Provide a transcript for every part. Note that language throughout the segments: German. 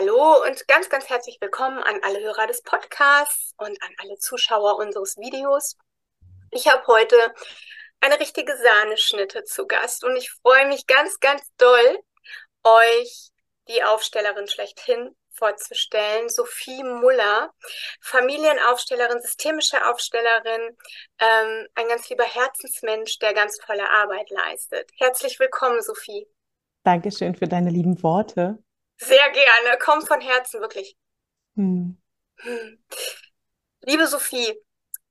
Hallo und ganz, ganz herzlich willkommen an alle Hörer des Podcasts und an alle Zuschauer unseres Videos. Ich habe heute eine richtige Sahneschnitte zu Gast und ich freue mich ganz, ganz doll, euch die Aufstellerin schlechthin vorzustellen, Sophie Muller, Familienaufstellerin, systemische Aufstellerin, ähm, ein ganz lieber Herzensmensch, der ganz tolle Arbeit leistet. Herzlich willkommen, Sophie. Dankeschön für deine lieben Worte. Sehr gerne, kommt von Herzen, wirklich. Hm. Liebe Sophie,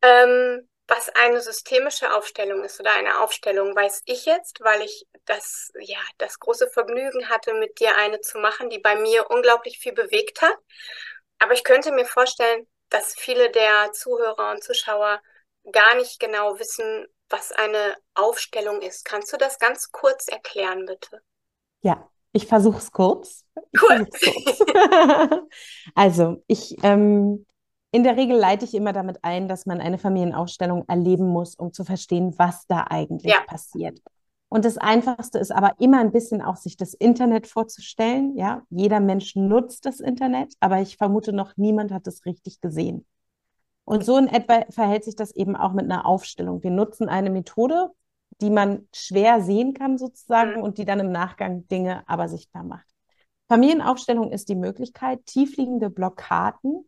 ähm, was eine systemische Aufstellung ist oder eine Aufstellung, weiß ich jetzt, weil ich das, ja, das große Vergnügen hatte, mit dir eine zu machen, die bei mir unglaublich viel bewegt hat. Aber ich könnte mir vorstellen, dass viele der Zuhörer und Zuschauer gar nicht genau wissen, was eine Aufstellung ist. Kannst du das ganz kurz erklären, bitte? Ja, ich versuche es kurz. Cool. kurz. also, ich ähm, in der Regel leite ich immer damit ein, dass man eine Familienaufstellung erleben muss, um zu verstehen, was da eigentlich ja. passiert. Und das Einfachste ist aber immer ein bisschen auch, sich das Internet vorzustellen. Ja, jeder Mensch nutzt das Internet, aber ich vermute noch, niemand hat es richtig gesehen. Und so in etwa verhält sich das eben auch mit einer Aufstellung. Wir nutzen eine Methode, die man schwer sehen kann sozusagen mhm. und die dann im Nachgang Dinge aber sichtbar macht. Familienaufstellung ist die Möglichkeit, tiefliegende Blockaden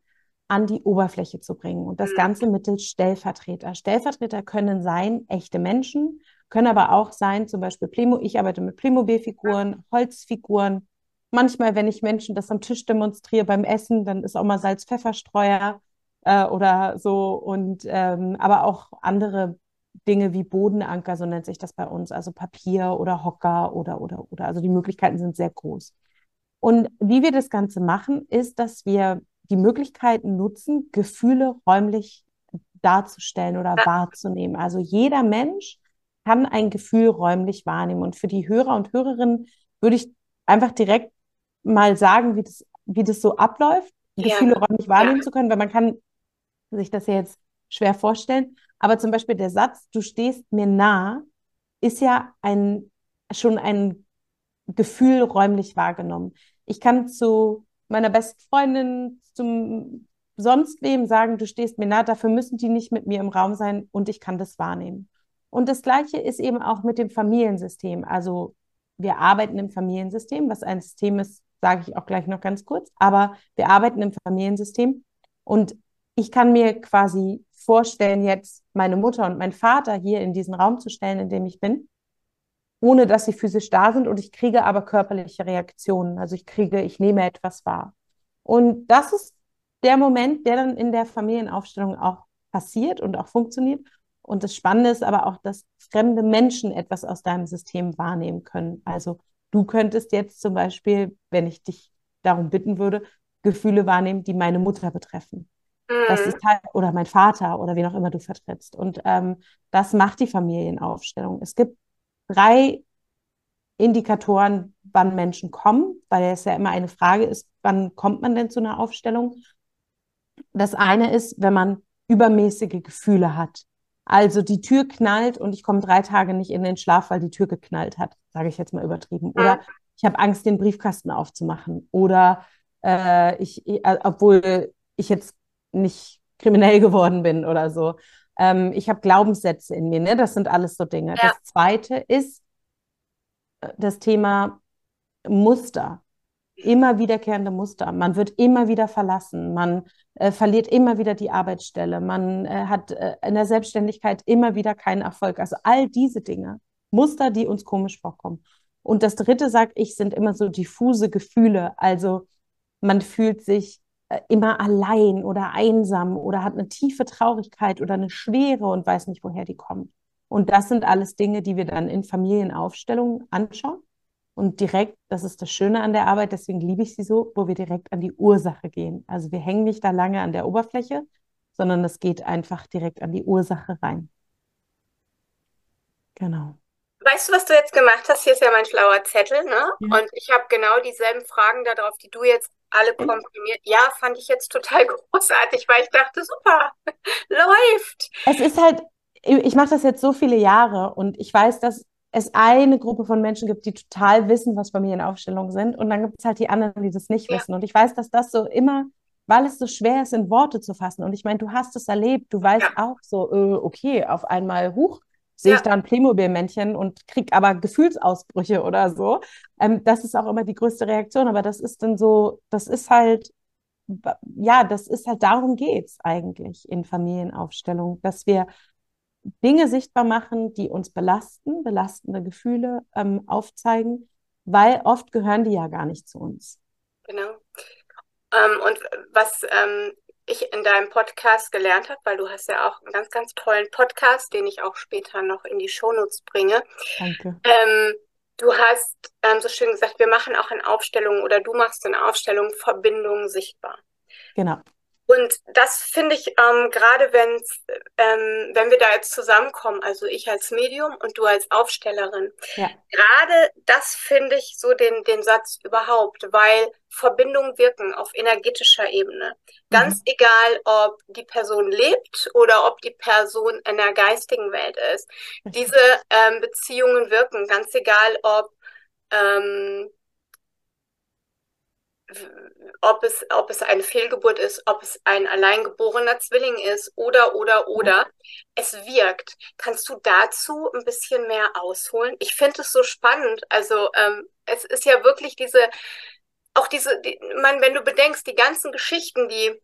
an die Oberfläche zu bringen und das mhm. Ganze mittels Stellvertreter. Stellvertreter können sein echte Menschen, können aber auch sein, zum Beispiel Playmo, ich arbeite mit Playmobil-Figuren, Holzfiguren. Manchmal, wenn ich Menschen das am Tisch demonstriere beim Essen, dann ist auch mal Salz-Pfefferstreuer äh, oder so und ähm, aber auch andere Dinge wie Bodenanker, so nennt sich das bei uns, also Papier oder Hocker oder, oder, oder. Also die Möglichkeiten sind sehr groß. Und wie wir das Ganze machen, ist, dass wir die Möglichkeiten nutzen, Gefühle räumlich darzustellen oder wahrzunehmen. Also jeder Mensch kann ein Gefühl räumlich wahrnehmen. Und für die Hörer und Hörerinnen würde ich einfach direkt mal sagen, wie das, wie das so abläuft, ja. Gefühle räumlich wahrnehmen ja. zu können, weil man kann sich das ja jetzt schwer vorstellen. Aber zum Beispiel der Satz, du stehst mir nah, ist ja ein, schon ein Gefühl räumlich wahrgenommen. Ich kann zu meiner besten Freundin, zum sonst wem sagen, du stehst mir nah, dafür müssen die nicht mit mir im Raum sein und ich kann das wahrnehmen. Und das Gleiche ist eben auch mit dem Familiensystem. Also wir arbeiten im Familiensystem, was ein System ist, sage ich auch gleich noch ganz kurz, aber wir arbeiten im Familiensystem und ich kann mir quasi vorstellen, jetzt meine Mutter und mein Vater hier in diesen Raum zu stellen, in dem ich bin, ohne dass sie physisch da sind und ich kriege aber körperliche Reaktionen. Also ich kriege, ich nehme etwas wahr. Und das ist der Moment, der dann in der Familienaufstellung auch passiert und auch funktioniert. Und das Spannende ist aber auch, dass fremde Menschen etwas aus deinem System wahrnehmen können. Also du könntest jetzt zum Beispiel, wenn ich dich darum bitten würde, Gefühle wahrnehmen, die meine Mutter betreffen. Das ist halt, oder mein Vater oder wen auch immer du vertrittst. Und ähm, das macht die Familienaufstellung. Es gibt drei Indikatoren, wann Menschen kommen, weil es ja immer eine Frage ist, wann kommt man denn zu einer Aufstellung? Das eine ist, wenn man übermäßige Gefühle hat. Also die Tür knallt und ich komme drei Tage nicht in den Schlaf, weil die Tür geknallt hat, sage ich jetzt mal übertrieben. Oder ich habe Angst, den Briefkasten aufzumachen. Oder äh, ich, äh, obwohl ich jetzt nicht kriminell geworden bin oder so. Ähm, ich habe Glaubenssätze in mir, ne? Das sind alles so Dinge. Ja. Das zweite ist äh, das Thema Muster. Immer wiederkehrende Muster. Man wird immer wieder verlassen. Man äh, verliert immer wieder die Arbeitsstelle. Man äh, hat äh, in der Selbstständigkeit immer wieder keinen Erfolg. Also all diese Dinge, Muster, die uns komisch vorkommen. Und das dritte, sag ich, sind immer so diffuse Gefühle. Also man fühlt sich immer allein oder einsam oder hat eine tiefe Traurigkeit oder eine Schwere und weiß nicht, woher die kommt. Und das sind alles Dinge, die wir dann in Familienaufstellungen anschauen. Und direkt, das ist das Schöne an der Arbeit, deswegen liebe ich sie so, wo wir direkt an die Ursache gehen. Also wir hängen nicht da lange an der Oberfläche, sondern es geht einfach direkt an die Ursache rein. Genau. Weißt du, was du jetzt gemacht hast? Hier ist ja mein schlauer Zettel, ne? Ja. Und ich habe genau dieselben Fragen darauf, die du jetzt alle komprimiert. Ja, fand ich jetzt total großartig, weil ich dachte, super, läuft. Es ist halt, ich mache das jetzt so viele Jahre und ich weiß, dass es eine Gruppe von Menschen gibt, die total wissen, was Familienaufstellungen sind. Und dann gibt es halt die anderen, die das nicht ja. wissen. Und ich weiß, dass das so immer, weil es so schwer ist, in Worte zu fassen. Und ich meine, du hast es erlebt, du weißt ja. auch so, äh, okay, auf einmal, huch, sehe ich da ein Playmobil-Männchen und kriege aber Gefühlsausbrüche oder so. Ähm, das ist auch immer die größte Reaktion. Aber das ist dann so, das ist halt, ja, das ist halt, darum geht es eigentlich in Familienaufstellungen, dass wir Dinge sichtbar machen, die uns belasten, belastende Gefühle ähm, aufzeigen, weil oft gehören die ja gar nicht zu uns. Genau. Ähm, und was ähm, ich in deinem Podcast gelernt habe, weil du hast ja auch einen ganz, ganz tollen Podcast, den ich auch später noch in die Shownotes bringe. Danke. Ähm, du hast ähm, so schön gesagt, wir machen auch in Aufstellungen oder du machst in Aufstellungen Verbindungen sichtbar. Genau. Und das finde ich ähm, gerade, wenn ähm, wenn wir da jetzt zusammenkommen, also ich als Medium und du als Aufstellerin, ja. gerade das finde ich so den, den Satz überhaupt, weil Verbindungen wirken auf energetischer Ebene. Ganz mhm. egal, ob die Person lebt oder ob die Person in der geistigen Welt ist. Diese ähm, Beziehungen wirken, ganz egal, ob ähm, ob es, ob es eine Fehlgeburt ist, ob es ein alleingeborener Zwilling ist oder, oder, oder. Es wirkt. Kannst du dazu ein bisschen mehr ausholen? Ich finde es so spannend. Also ähm, es ist ja wirklich diese, auch diese, die, man, wenn du bedenkst, die ganzen Geschichten, die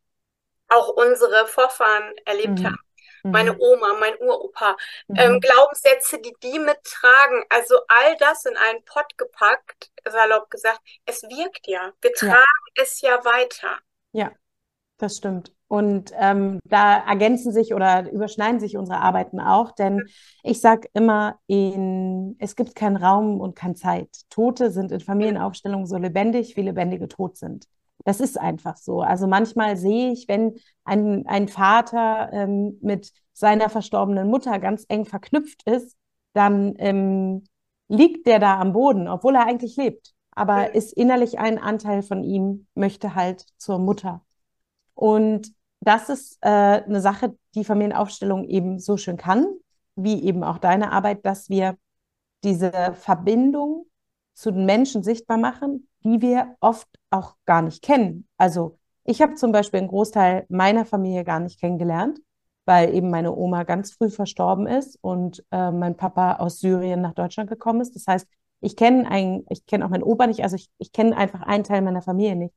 auch unsere Vorfahren erlebt mhm. haben, meine mhm. Oma, mein Uropa, ähm, mhm. ähm, Glaubenssätze, die die mittragen. Also all das in einen Pott gepackt, salopp gesagt, es wirkt ja. Wir tragen ja. es ja weiter. Ja, das stimmt. Und ähm, da ergänzen sich oder überschneiden sich unsere Arbeiten auch, denn mhm. ich sage immer, in, es gibt keinen Raum und keine Zeit. Tote sind in Familienaufstellungen so lebendig, wie Lebendige tot sind. Das ist einfach so. Also manchmal sehe ich, wenn ein, ein Vater ähm, mit seiner verstorbenen Mutter ganz eng verknüpft ist, dann ähm, liegt der da am Boden, obwohl er eigentlich lebt. Aber ist innerlich ein Anteil von ihm, möchte halt zur Mutter. Und das ist äh, eine Sache, die Familienaufstellung eben so schön kann, wie eben auch deine Arbeit, dass wir diese Verbindung zu den Menschen sichtbar machen, die wir oft auch gar nicht kennen. Also ich habe zum Beispiel einen Großteil meiner Familie gar nicht kennengelernt, weil eben meine Oma ganz früh verstorben ist und äh, mein Papa aus Syrien nach Deutschland gekommen ist. Das heißt, ich kenne einen, ich kenne auch meinen Opa nicht, also ich, ich kenne einfach einen Teil meiner Familie nicht.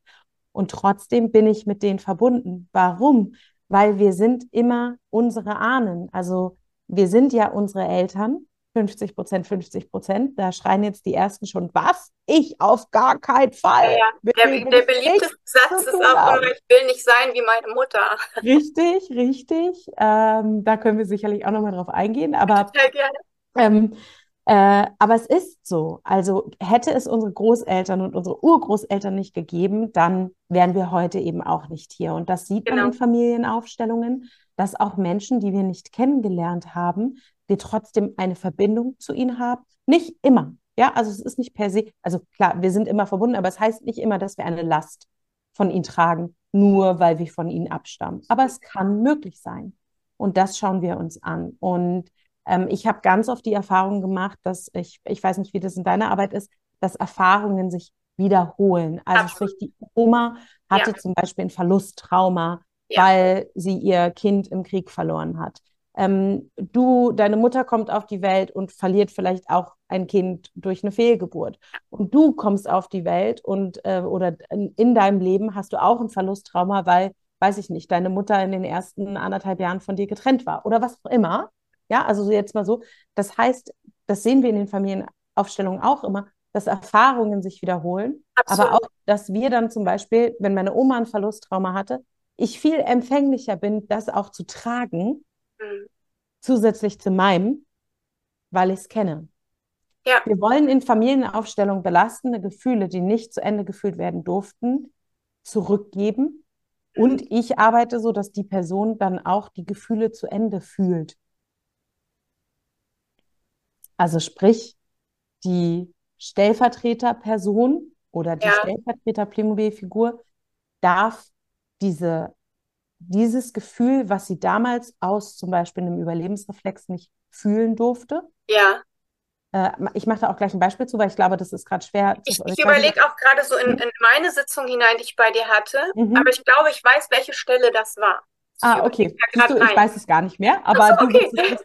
Und trotzdem bin ich mit denen verbunden. Warum? Weil wir sind immer unsere Ahnen. Also wir sind ja unsere Eltern 50 Prozent, 50 Prozent. Da schreien jetzt die Ersten schon, was? Ich auf gar keinen Fall. Ja. Der, der beliebteste Satz ist auch immer, ich will nicht sein wie meine Mutter. Richtig, richtig. Ähm, da können wir sicherlich auch nochmal drauf eingehen. Aber, Total gerne. Ähm, äh, aber es ist so. Also hätte es unsere Großeltern und unsere Urgroßeltern nicht gegeben, dann wären wir heute eben auch nicht hier. Und das sieht genau. man in Familienaufstellungen, dass auch Menschen, die wir nicht kennengelernt haben, wir trotzdem eine Verbindung zu ihnen haben. Nicht immer. Ja, also es ist nicht per se, also klar, wir sind immer verbunden, aber es heißt nicht immer, dass wir eine Last von ihnen tragen, nur weil wir von ihnen abstammen. Aber es kann möglich sein. Und das schauen wir uns an. Und ähm, ich habe ganz oft die Erfahrung gemacht, dass ich, ich weiß nicht, wie das in deiner Arbeit ist, dass Erfahrungen sich wiederholen. Also sprich, die Oma hatte ja. zum Beispiel ein Verlusttrauma, ja. weil sie ihr Kind im Krieg verloren hat ähm, du, deine Mutter kommt auf die Welt und verliert vielleicht auch ein Kind durch eine Fehlgeburt. Und du kommst auf die Welt und äh, oder in, in deinem Leben hast du auch ein Verlusttrauma, weil, weiß ich nicht, deine Mutter in den ersten anderthalb Jahren von dir getrennt war oder was auch immer. Ja, also jetzt mal so. Das heißt, das sehen wir in den Familienaufstellungen auch immer, dass Erfahrungen sich wiederholen, Absolut. aber auch, dass wir dann zum Beispiel, wenn meine Oma ein Verlusttrauma hatte, ich viel empfänglicher bin, das auch zu tragen Mhm. Zusätzlich zu meinem, weil ich es kenne. Ja. Wir wollen in Familienaufstellung belastende Gefühle, die nicht zu Ende gefühlt werden durften, zurückgeben. Und ich arbeite so, dass die Person dann auch die Gefühle zu Ende fühlt. Also sprich, die Stellvertreterperson oder die ja. Stellvertreter-Playmobil-Figur darf diese dieses Gefühl, was sie damals aus zum Beispiel einem Überlebensreflex nicht fühlen durfte, ja. äh, ich mache da auch gleich ein Beispiel zu, weil ich glaube, das ist gerade schwer. Ich, ich überlege auch gerade so in, in, meine Sitzung hinein, die ich bei dir hatte, mhm. aber ich glaube, ich weiß, welche Stelle das war. Ah, okay. Du, ich weiß es gar nicht mehr, aber, so, okay. du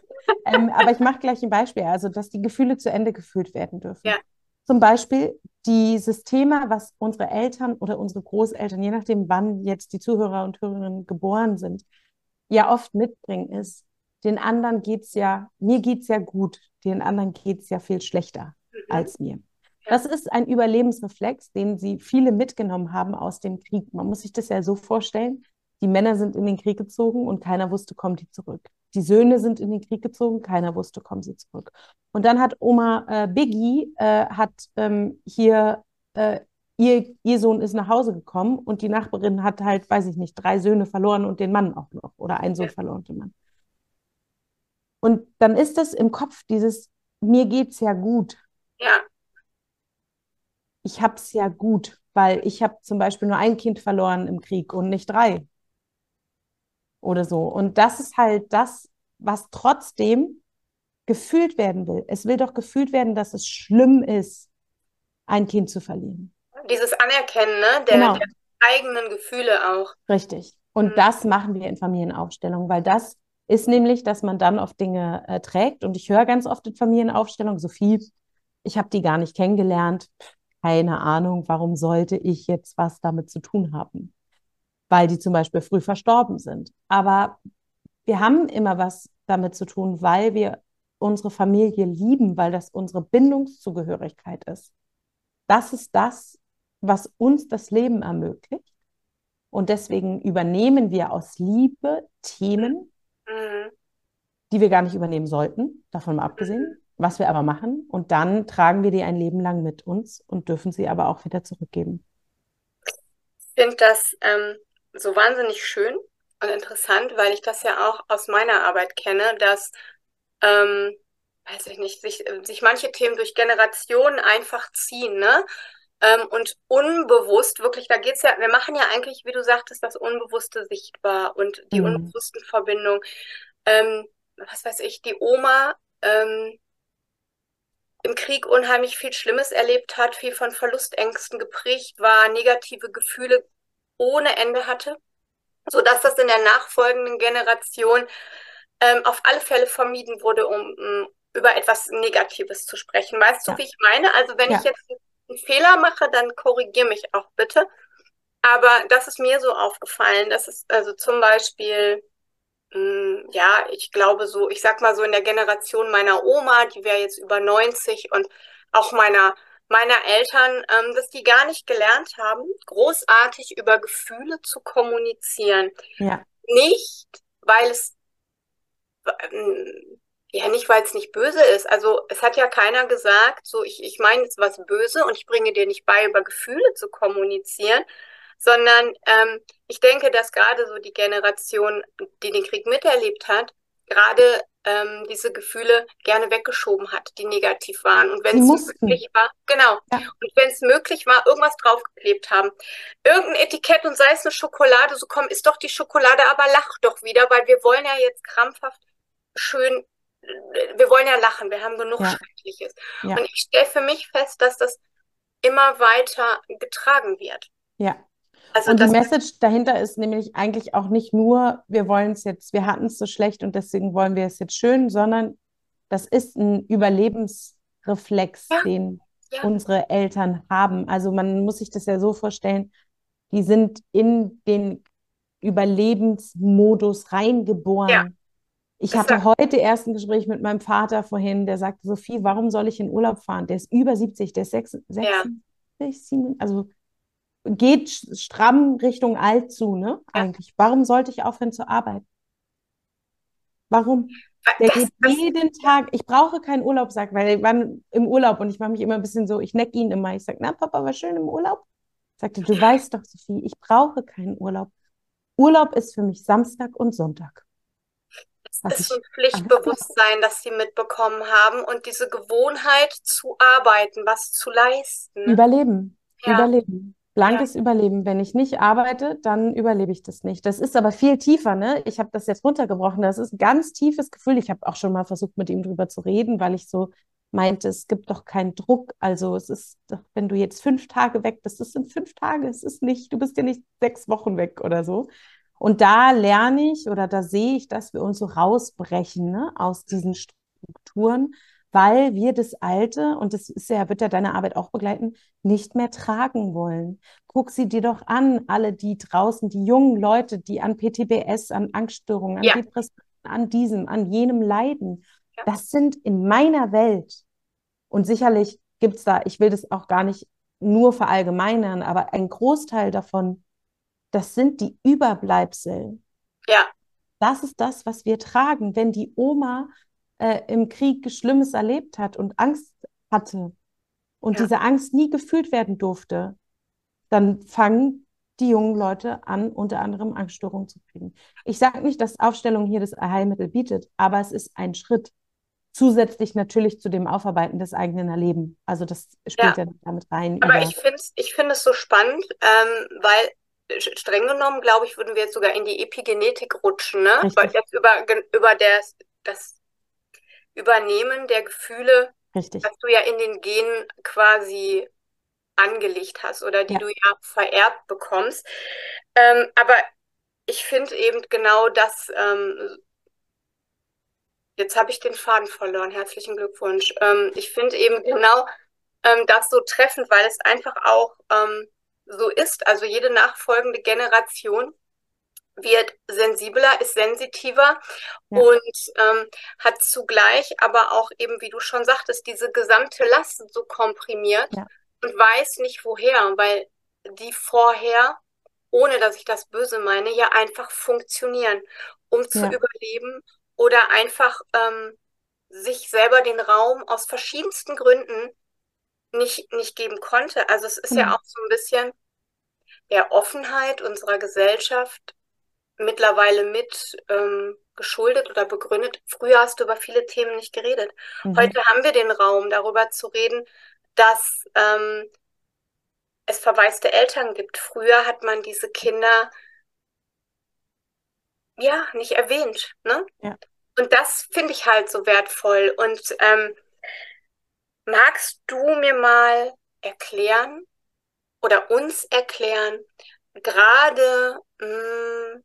ähm, aber ich mache gleich ein Beispiel, also dass die Gefühle zu Ende gefühlt werden dürfen. Ja. Zum Beispiel dieses Thema, was unsere Eltern oder unsere Großeltern, je nachdem, wann jetzt die Zuhörer und Hörerinnen geboren sind, ja oft mitbringen, ist, den anderen geht es ja, mir geht es ja gut, den anderen geht es ja viel schlechter mhm. als mir. Das ist ein Überlebensreflex, den sie viele mitgenommen haben aus dem Krieg. Man muss sich das ja so vorstellen, die Männer sind in den Krieg gezogen und keiner wusste, kommt die zurück. Die Söhne sind in den Krieg gezogen, keiner wusste, kommen sie zurück. Und dann hat Oma äh, Biggie äh, hat ähm, hier äh, ihr, ihr Sohn ist nach Hause gekommen und die Nachbarin hat halt, weiß ich nicht, drei Söhne verloren und den Mann auch noch oder einen Sohn verloren und den Mann. Und dann ist das im Kopf dieses, mir geht's ja gut. Ja. Ich hab's ja gut, weil ich habe zum Beispiel nur ein Kind verloren im Krieg und nicht drei oder so. Und das ist halt das, was trotzdem gefühlt werden will. Es will doch gefühlt werden, dass es schlimm ist, ein Kind zu verlieren. Dieses Anerkennen ne? der, genau. der eigenen Gefühle auch. Richtig. Und mhm. das machen wir in Familienaufstellungen, weil das ist nämlich, dass man dann auf Dinge äh, trägt. Und ich höre ganz oft in Familienaufstellungen, Sophie, ich habe die gar nicht kennengelernt. Keine Ahnung, warum sollte ich jetzt was damit zu tun haben? Weil die zum Beispiel früh verstorben sind. Aber wir haben immer was damit zu tun, weil wir unsere Familie lieben, weil das unsere Bindungszugehörigkeit ist. Das ist das, was uns das Leben ermöglicht. Und deswegen übernehmen wir aus Liebe Themen, mhm. die wir gar nicht übernehmen sollten, davon mal abgesehen, was wir aber machen. Und dann tragen wir die ein Leben lang mit uns und dürfen sie aber auch wieder zurückgeben. Ich finde das ähm, so wahnsinnig schön und interessant, weil ich das ja auch aus meiner Arbeit kenne, dass, ähm, weiß ich nicht, sich, sich manche Themen durch Generationen einfach ziehen, ne? Ähm, und unbewusst, wirklich, da geht's ja, wir machen ja eigentlich, wie du sagtest, das Unbewusste sichtbar und die mhm. unbewussten Verbindungen. Ähm, was weiß ich, die Oma, ähm, im Krieg unheimlich viel Schlimmes erlebt hat, viel von Verlustängsten geprägt war, negative Gefühle ohne Ende hatte, sodass das in der nachfolgenden Generation ähm, auf alle Fälle vermieden wurde, um, um, über etwas Negatives zu sprechen. Weißt ja. du, wie ich meine? Also wenn ja. ich jetzt einen Fehler mache, dann korrigiere mich auch bitte. Aber das ist mir so aufgefallen, dass es also zum Beispiel, mh, hm, ja, ich glaube so, ich sag mal so in der Generation meiner Oma, die wäre jetzt über 90 und auch meiner meiner Eltern, ähm, dass die gar nicht gelernt haben, großartig über Gefühle zu kommunizieren. Ja. Nicht, weil es ähm, ja nicht, weil es nicht böse ist. Also es hat ja keiner gesagt, so ich, ich meine jetzt was böse und ich bringe dir nicht bei, über Gefühle zu kommunizieren, sondern ähm, ich denke, dass gerade so die Generation, die den Krieg miterlebt hat, gerade ähm, diese Gefühle gerne weggeschoben hat, die negativ waren. Und wenn es möglich war, genau. Ja. Und wenn es möglich war, irgendwas draufgeklebt haben. Irgendein Etikett und sei es eine Schokolade, so komm, ist doch die Schokolade, aber lach doch wieder, weil wir wollen ja jetzt krampfhaft schön, wir wollen ja lachen, wir haben genug ja. Schreckliches. Ja. Und ich stelle für mich fest, dass das immer weiter getragen wird. Ja, also und die Message dahinter ist nämlich eigentlich auch nicht nur, wir wollen es jetzt, wir hatten es so schlecht und deswegen wollen wir es jetzt schön, sondern das ist ein Überlebensreflex, ja. den ja. unsere Eltern haben. Also man muss sich das ja so vorstellen, die sind in den Überlebensmodus reingeboren. Ja. Ich hatte heute erst ein Gespräch mit meinem Vater vorhin, der sagte, Sophie, warum soll ich in Urlaub fahren? Der ist über 70, der ist 66, 67, also geht stramm Richtung alt zu, ne? Eigentlich. Ja. Warum sollte ich aufhören zu arbeiten? Warum? Der das, geht das, jeden Tag, ich brauche keinen Urlaubssack, weil wir waren im Urlaub und ich mache mich immer ein bisschen so, ich neck ihn immer. Ich sage, na Papa, war schön im Urlaub? Sagte, du weißt doch, Sophie, ich brauche keinen Urlaub. Urlaub ist für mich Samstag und Sonntag. Es ist ein Pflichtbewusstsein, das sie mitbekommen haben und diese Gewohnheit zu arbeiten, was zu leisten. Überleben. Ja. Überleben. Blankes ja. Überleben. Wenn ich nicht arbeite, dann überlebe ich das nicht. Das ist aber viel tiefer, ne? Ich habe das jetzt runtergebrochen. Das ist ein ganz tiefes Gefühl. Ich habe auch schon mal versucht, mit ihm drüber zu reden, weil ich so meinte, es gibt doch keinen Druck. Also es ist, wenn du jetzt fünf Tage weg bist, das sind fünf Tage, es ist nicht, du bist ja nicht sechs Wochen weg oder so. Und da lerne ich oder da sehe ich, dass wir uns so rausbrechen ne, aus diesen Strukturen, weil wir das Alte, und das ist ja, wird ja deine Arbeit auch begleiten, nicht mehr tragen wollen. Guck sie dir doch an, alle die draußen, die jungen Leute, die an PTBS, an Angststörungen, an ja. Depressionen, an diesem, an jenem leiden. Ja. Das sind in meiner Welt, und sicherlich gibt es da, ich will das auch gar nicht nur verallgemeinern, aber ein Großteil davon, das sind die Überbleibsel. Ja. Das ist das, was wir tragen. Wenn die Oma äh, im Krieg Schlimmes erlebt hat und Angst hatte und ja. diese Angst nie gefühlt werden durfte, dann fangen die jungen Leute an, unter anderem Angststörungen zu kriegen. Ich sage nicht, dass Aufstellung hier das Heilmittel bietet, aber es ist ein Schritt. Zusätzlich natürlich zu dem Aufarbeiten des eigenen Erlebens. Also das spielt ja, ja damit rein. Aber ich finde es ich find so spannend, ähm, weil streng genommen, glaube ich, würden wir jetzt sogar in die Epigenetik rutschen, ne? Weil jetzt über, über das, das Übernehmen der Gefühle, Richtig. was du ja in den Genen quasi angelegt hast oder die ja. du ja vererbt bekommst. Ähm, aber ich finde eben genau das, ähm, jetzt habe ich den Faden verloren, herzlichen Glückwunsch. Ähm, ich finde eben genau ähm, das so treffend, weil es einfach auch ähm, so ist. Also jede nachfolgende Generation wird sensibler, ist sensitiver ja. und ähm, hat zugleich aber auch eben, wie du schon sagtest, diese gesamte Last so komprimiert ja. und weiß nicht woher, weil die vorher, ohne dass ich das böse meine, ja einfach funktionieren, um zu ja. überleben oder einfach ähm, sich selber den Raum aus verschiedensten Gründen nicht, nicht geben konnte. Also es ist mhm. ja auch so ein bisschen der Offenheit unserer Gesellschaft mittlerweile mit ähm, geschuldet oder begründet. Früher hast du über viele Themen nicht geredet. Mhm. Heute haben wir den Raum, darüber zu reden, dass ähm, es verwaiste Eltern gibt. Früher hat man diese Kinder ja nicht erwähnt. Ne? Ja. Und das finde ich halt so wertvoll. Und ähm, magst du mir mal erklären oder uns erklären, gerade hm,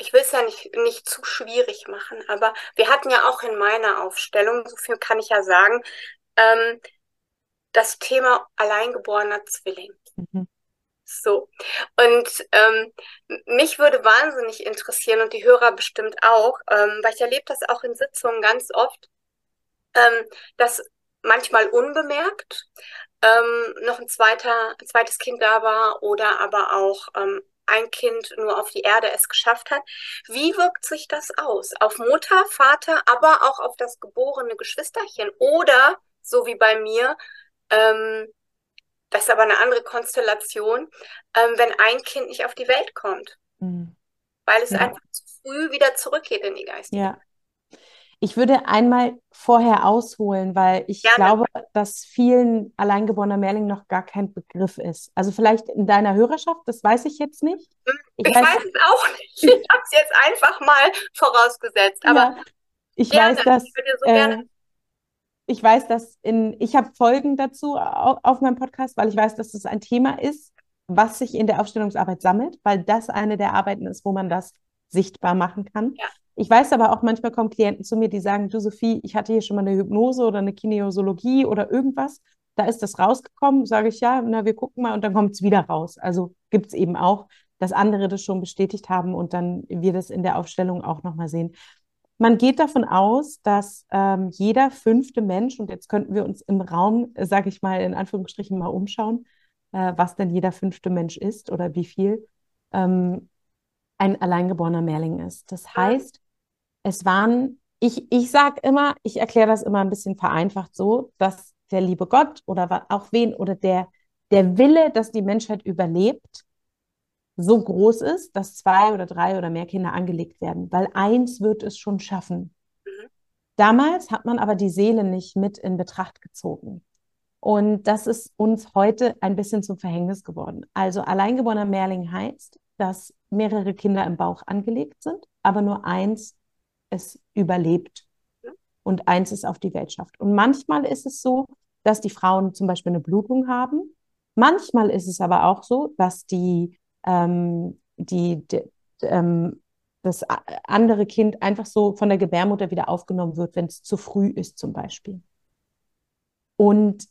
ich will es ja nicht, nicht zu schwierig machen, aber wir hatten ja auch in meiner Aufstellung, so viel kann ich ja sagen, ähm, das Thema alleingeborener Zwilling. Mhm. So. Und ähm, mich würde wahnsinnig interessieren und die Hörer bestimmt auch, ähm, weil ich erlebe das auch in Sitzungen ganz oft, ähm, dass manchmal unbemerkt ähm, noch ein zweiter, ein zweites Kind da war oder aber auch ähm, ein Kind nur auf die Erde es geschafft hat. Wie wirkt sich das aus? Auf Mutter, Vater, aber auch auf das geborene Geschwisterchen? Oder, so wie bei mir, ähm, das ist aber eine andere Konstellation, ähm, wenn ein Kind nicht auf die Welt kommt. Mhm. Weil es ja. einfach zu früh wieder zurückgeht in die geistige ja. Ich würde einmal vorher ausholen, weil ich Gerne. glaube, dass vielen alleingeborener Mehrling noch gar kein Begriff ist. Also vielleicht in deiner Hörerschaft, das weiß ich jetzt nicht. Ich, ich weiß, weiß, es auch nicht. Ich habe es jetzt einfach mal vorausgesetzt. Aber ja, ich gerne. weiß, dass. Ich, so äh, ich weiß, dass in, ich habe Folgen dazu auf, auf meinem Podcast, weil ich weiß, dass das ein Thema ist, was sich in der Aufstellungsarbeit sammelt, weil das eine der Arbeiten ist, wo man das sichtbar machen kann. Ja. Ich weiß aber auch, manchmal kommen Klienten zu mir, die sagen, du Sophie, ich hatte hier schon mal eine Hypnose oder eine Kinesiologie oder irgendwas. Da ist das rausgekommen, sage ich ja, na, wir gucken mal und dann kommt es wieder raus. Also gibt es eben auch, dass andere das schon bestätigt haben und dann wir das in der Aufstellung auch nochmal sehen. Man geht davon aus, dass ähm, jeder fünfte Mensch, und jetzt könnten wir uns im Raum, äh, sage ich mal, in Anführungsstrichen mal umschauen, äh, was denn jeder fünfte Mensch ist oder wie viel, ähm, ein alleingeborener Mehrling ist. Das heißt, es waren, ich, ich sage immer, ich erkläre das immer ein bisschen vereinfacht so, dass der liebe Gott oder auch wen oder der, der Wille, dass die Menschheit überlebt, so groß ist, dass zwei oder drei oder mehr Kinder angelegt werden, weil eins wird es schon schaffen. Mhm. Damals hat man aber die Seele nicht mit in Betracht gezogen. Und das ist uns heute ein bisschen zum Verhängnis geworden. Also alleingeborener Mehrling heißt, dass mehrere Kinder im Bauch angelegt sind, aber nur eins es überlebt. und eins ist auf die Welt schafft. Und manchmal ist es so, dass die Frauen zum Beispiel eine Blutung haben. Manchmal ist es aber auch so, dass die, ähm, die, die ähm, das andere Kind einfach so von der Gebärmutter wieder aufgenommen wird, wenn es zu früh ist zum Beispiel. Und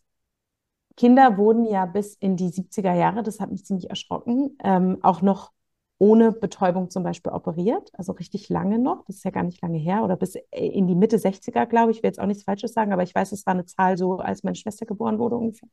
Kinder wurden ja bis in die 70er Jahre, das hat mich ziemlich erschrocken, ähm, auch noch ohne Betäubung zum Beispiel operiert, also richtig lange noch, das ist ja gar nicht lange her, oder bis in die Mitte 60er, glaube ich, ich will jetzt auch nichts Falsches sagen, aber ich weiß, es war eine Zahl so, als meine Schwester geboren wurde ungefähr.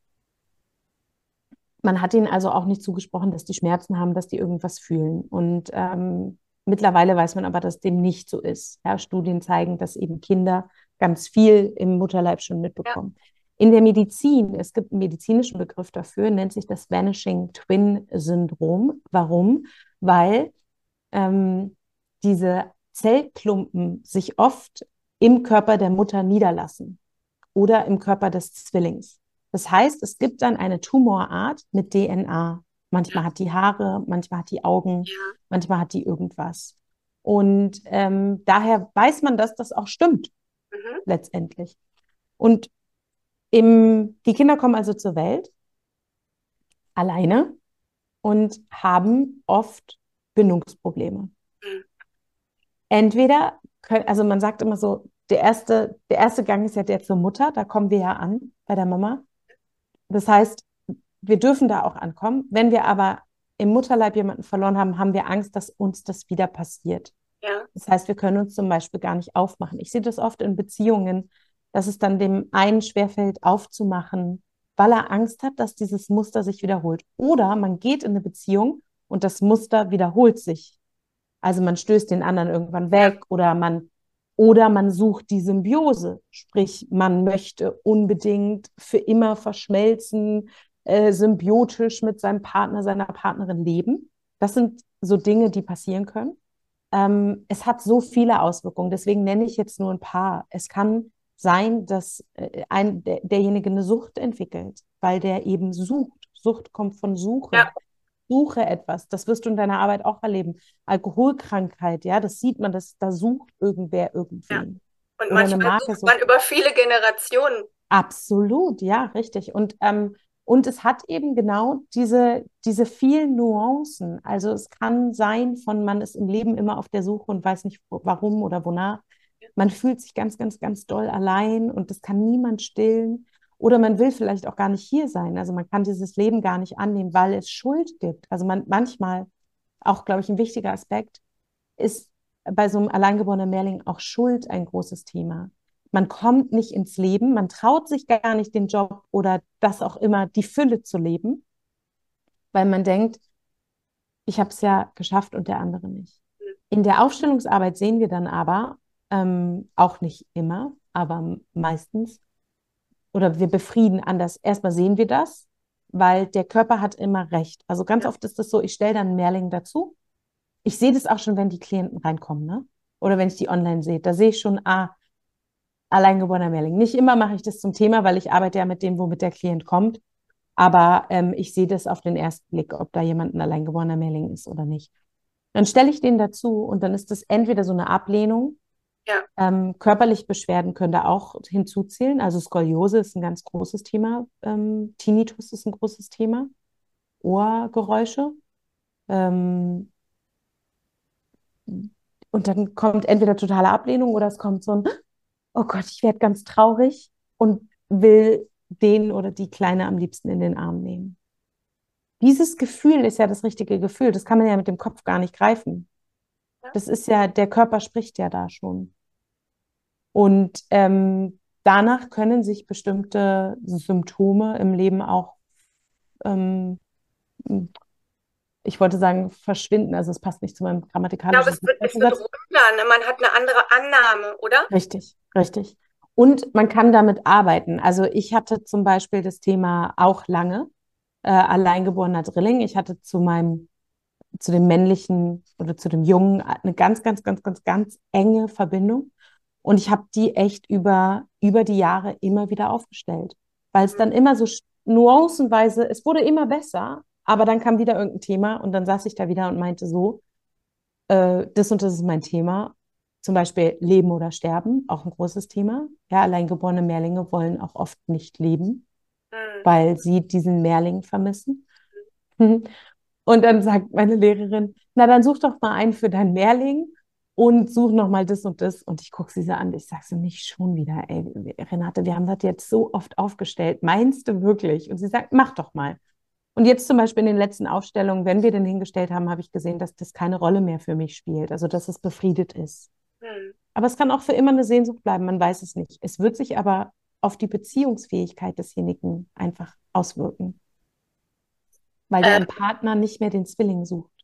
Man hat ihnen also auch nicht zugesprochen, dass die Schmerzen haben, dass die irgendwas fühlen. Und ähm, mittlerweile weiß man aber, dass dem nicht so ist. Ja, Studien zeigen, dass eben Kinder ganz viel im Mutterleib schon mitbekommen. Ja. In der Medizin, es gibt einen medizinischen Begriff dafür, nennt sich das Vanishing Twin Syndrom. Warum? Weil ähm, diese Zellklumpen sich oft im Körper der Mutter niederlassen oder im Körper des Zwillings. Das heißt, es gibt dann eine Tumorart mit DNA. Manchmal hat die Haare, manchmal hat die Augen, manchmal hat die irgendwas. Und ähm, daher weiß man, dass das auch stimmt, mhm. letztendlich. Und im, die Kinder kommen also zur Welt alleine und haben oft Bindungsprobleme. Entweder, können, also man sagt immer so, der erste, der erste Gang ist ja der zur Mutter, da kommen wir ja an bei der Mama. Das heißt, wir dürfen da auch ankommen. Wenn wir aber im Mutterleib jemanden verloren haben, haben wir Angst, dass uns das wieder passiert. Ja. Das heißt, wir können uns zum Beispiel gar nicht aufmachen. Ich sehe das oft in Beziehungen, dass es dann dem einen schwerfällt, aufzumachen, weil er Angst hat, dass dieses Muster sich wiederholt. Oder man geht in eine Beziehung und das Muster wiederholt sich. Also man stößt den anderen irgendwann weg oder man oder man sucht die Symbiose, sprich man möchte unbedingt für immer verschmelzen, äh, symbiotisch mit seinem Partner, seiner Partnerin leben. Das sind so Dinge, die passieren können. Ähm, es hat so viele Auswirkungen, deswegen nenne ich jetzt nur ein paar. Es kann sein, dass äh, ein, der, derjenige eine Sucht entwickelt, weil der eben sucht. Sucht kommt von Suche. Ja. Suche etwas. Das wirst du in deiner Arbeit auch erleben. Alkoholkrankheit, ja, das sieht man, dass da sucht irgendwer irgendwen. Ja. Und Oder manchmal sucht man über viele Generationen. Absolut, ja, richtig. Und, ähm, und es hat eben genau diese, diese vielen Nuancen. Also es kann sein, von man ist im Leben immer auf der Suche und weiß nicht warum oder wonach man fühlt sich ganz, ganz, ganz doll allein und das kann niemand stillen. Oder man will vielleicht auch gar nicht hier sein. Also man kann dieses Leben gar nicht annehmen, weil es Schuld gibt. Also man manchmal, auch glaube ich, ein wichtiger Aspekt, ist bei so einem alleingeborenen Mehrling auch Schuld ein großes Thema. Man kommt nicht ins Leben, man traut sich gar nicht den Job oder das auch immer, die Fülle zu leben, weil man denkt, ich habe es ja geschafft und der andere nicht. In der Aufstellungsarbeit sehen wir dann aber, ähm, auch nicht immer, aber meistens. Oder wir befrieden anders. Erstmal sehen wir das, weil der Körper hat immer recht. Also ganz ja. oft ist es so, ich stelle dann einen Mehrling dazu. Ich sehe das auch schon, wenn die Klienten reinkommen, ne? Oder wenn ich die online sehe. Da sehe ich schon, ah, alleingeborener Mehrling. Nicht immer mache ich das zum Thema, weil ich arbeite ja mit dem, womit der Klient kommt. Aber ähm, ich sehe das auf den ersten Blick, ob da jemand ein alleingeborener Mehrling ist oder nicht. Dann stelle ich den dazu und dann ist das entweder so eine Ablehnung, ja. Ähm, körperliche Beschwerden können da auch hinzuzählen. Also Skoliose ist ein ganz großes Thema. Ähm, Tinnitus ist ein großes Thema. Ohrgeräusche. Ähm, und dann kommt entweder totale Ablehnung oder es kommt so ein, oh Gott, ich werde ganz traurig und will den oder die Kleine am liebsten in den Arm nehmen. Dieses Gefühl ist ja das richtige Gefühl. Das kann man ja mit dem Kopf gar nicht greifen. Das ist ja, der Körper spricht ja da schon. Und ähm, danach können sich bestimmte Symptome im Leben auch, ähm, ich wollte sagen, verschwinden. Also es passt nicht zu meinem grammatikalischen. Ich glaube, es wird, es wird runter. Ne? Man hat eine andere Annahme, oder? Richtig, richtig. Und man kann damit arbeiten. Also ich hatte zum Beispiel das Thema auch lange, äh, alleingeborener Drilling. Ich hatte zu meinem, zu dem männlichen oder zu dem Jungen eine ganz, ganz, ganz, ganz, ganz enge Verbindung. Und ich habe die echt über, über die Jahre immer wieder aufgestellt, weil es dann immer so nuancenweise, es wurde immer besser, aber dann kam wieder irgendein Thema und dann saß ich da wieder und meinte so, äh, das und das ist mein Thema. zum Beispiel Leben oder Sterben, auch ein großes Thema. Ja, alleingeborene Mehrlinge wollen auch oft nicht leben, mhm. weil sie diesen Mehrling vermissen. Und dann sagt meine Lehrerin, na dann such doch mal einen für deinen Mehrling und such noch mal das und das. Und ich gucke sie so an. Ich sage so, nicht schon wieder, ey, Renate, wir haben das jetzt so oft aufgestellt. Meinst du wirklich? Und sie sagt, mach doch mal. Und jetzt zum Beispiel in den letzten Aufstellungen, wenn wir den hingestellt haben, habe ich gesehen, dass das keine Rolle mehr für mich spielt. Also, dass es befriedet ist. Hm. Aber es kann auch für immer eine Sehnsucht bleiben, man weiß es nicht. Es wird sich aber auf die Beziehungsfähigkeit desjenigen einfach auswirken. Weil der ähm, Partner nicht mehr den Zwilling sucht.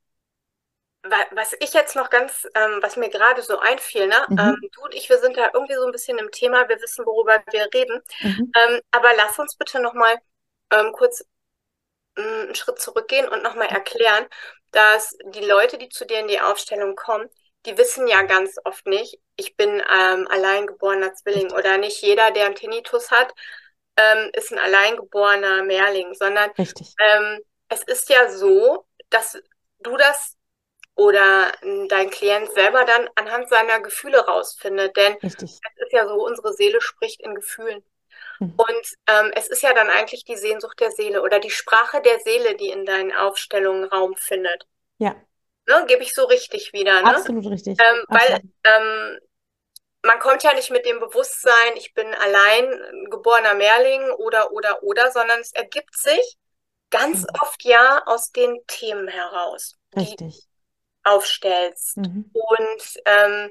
Was ich jetzt noch ganz, ähm, was mir gerade so einfiel, ne? Mhm. Ähm, du und ich, wir sind da irgendwie so ein bisschen im Thema, wir wissen, worüber wir reden. Mhm. Ähm, aber lass uns bitte nochmal ähm, kurz einen Schritt zurückgehen und nochmal erklären, dass die Leute, die zu dir in die Aufstellung kommen, die wissen ja ganz oft nicht, ich bin ähm, alleingeborener Zwilling oder nicht jeder, der einen Tinnitus hat, ähm, ist ein alleingeborener Mehrling, sondern ähm, es ist ja so, dass du das oder dein Klient selber dann anhand seiner Gefühle rausfindet. Denn Richtig. es ist ja so, unsere Seele spricht in Gefühlen. Mhm. Und ähm, es ist ja dann eigentlich die Sehnsucht der Seele oder die Sprache der Seele, die in deinen Aufstellungen Raum findet. Ja. Ne, Gebe ich so richtig wieder. Ne? Absolut richtig. Ähm, Absolut. Weil ähm, man kommt ja nicht mit dem Bewusstsein, ich bin allein geborener Mehrling oder, oder, oder, sondern es ergibt sich ganz mhm. oft ja aus den Themen heraus, richtig. die aufstellst. Mhm. Und ähm,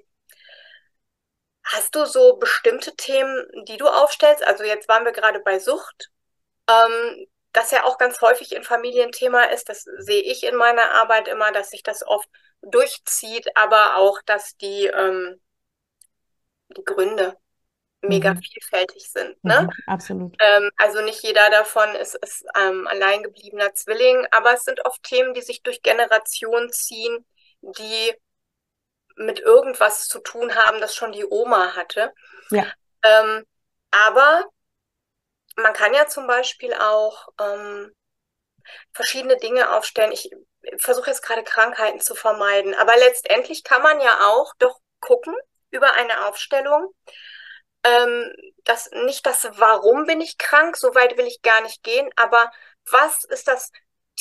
Hast du so bestimmte Themen, die du aufstellst? Also jetzt waren wir gerade bei Sucht, ähm, das ja auch ganz häufig in Familienthema ist. Das sehe ich in meiner Arbeit immer, dass sich das oft durchzieht, aber auch, dass die, ähm, die Gründe mega mhm. vielfältig sind. Ne? Mhm, absolut. Ähm, also nicht jeder davon ist, ist ähm, alleingebliebener Zwilling, aber es sind oft Themen, die sich durch Generationen ziehen, die mit irgendwas zu tun haben, das schon die Oma hatte. Ja. Ähm, aber man kann ja zum Beispiel auch ähm, verschiedene Dinge aufstellen. Ich versuche jetzt gerade Krankheiten zu vermeiden, aber letztendlich kann man ja auch doch gucken über eine Aufstellung. Ähm, das, nicht das Warum bin ich krank, so weit will ich gar nicht gehen, aber was ist das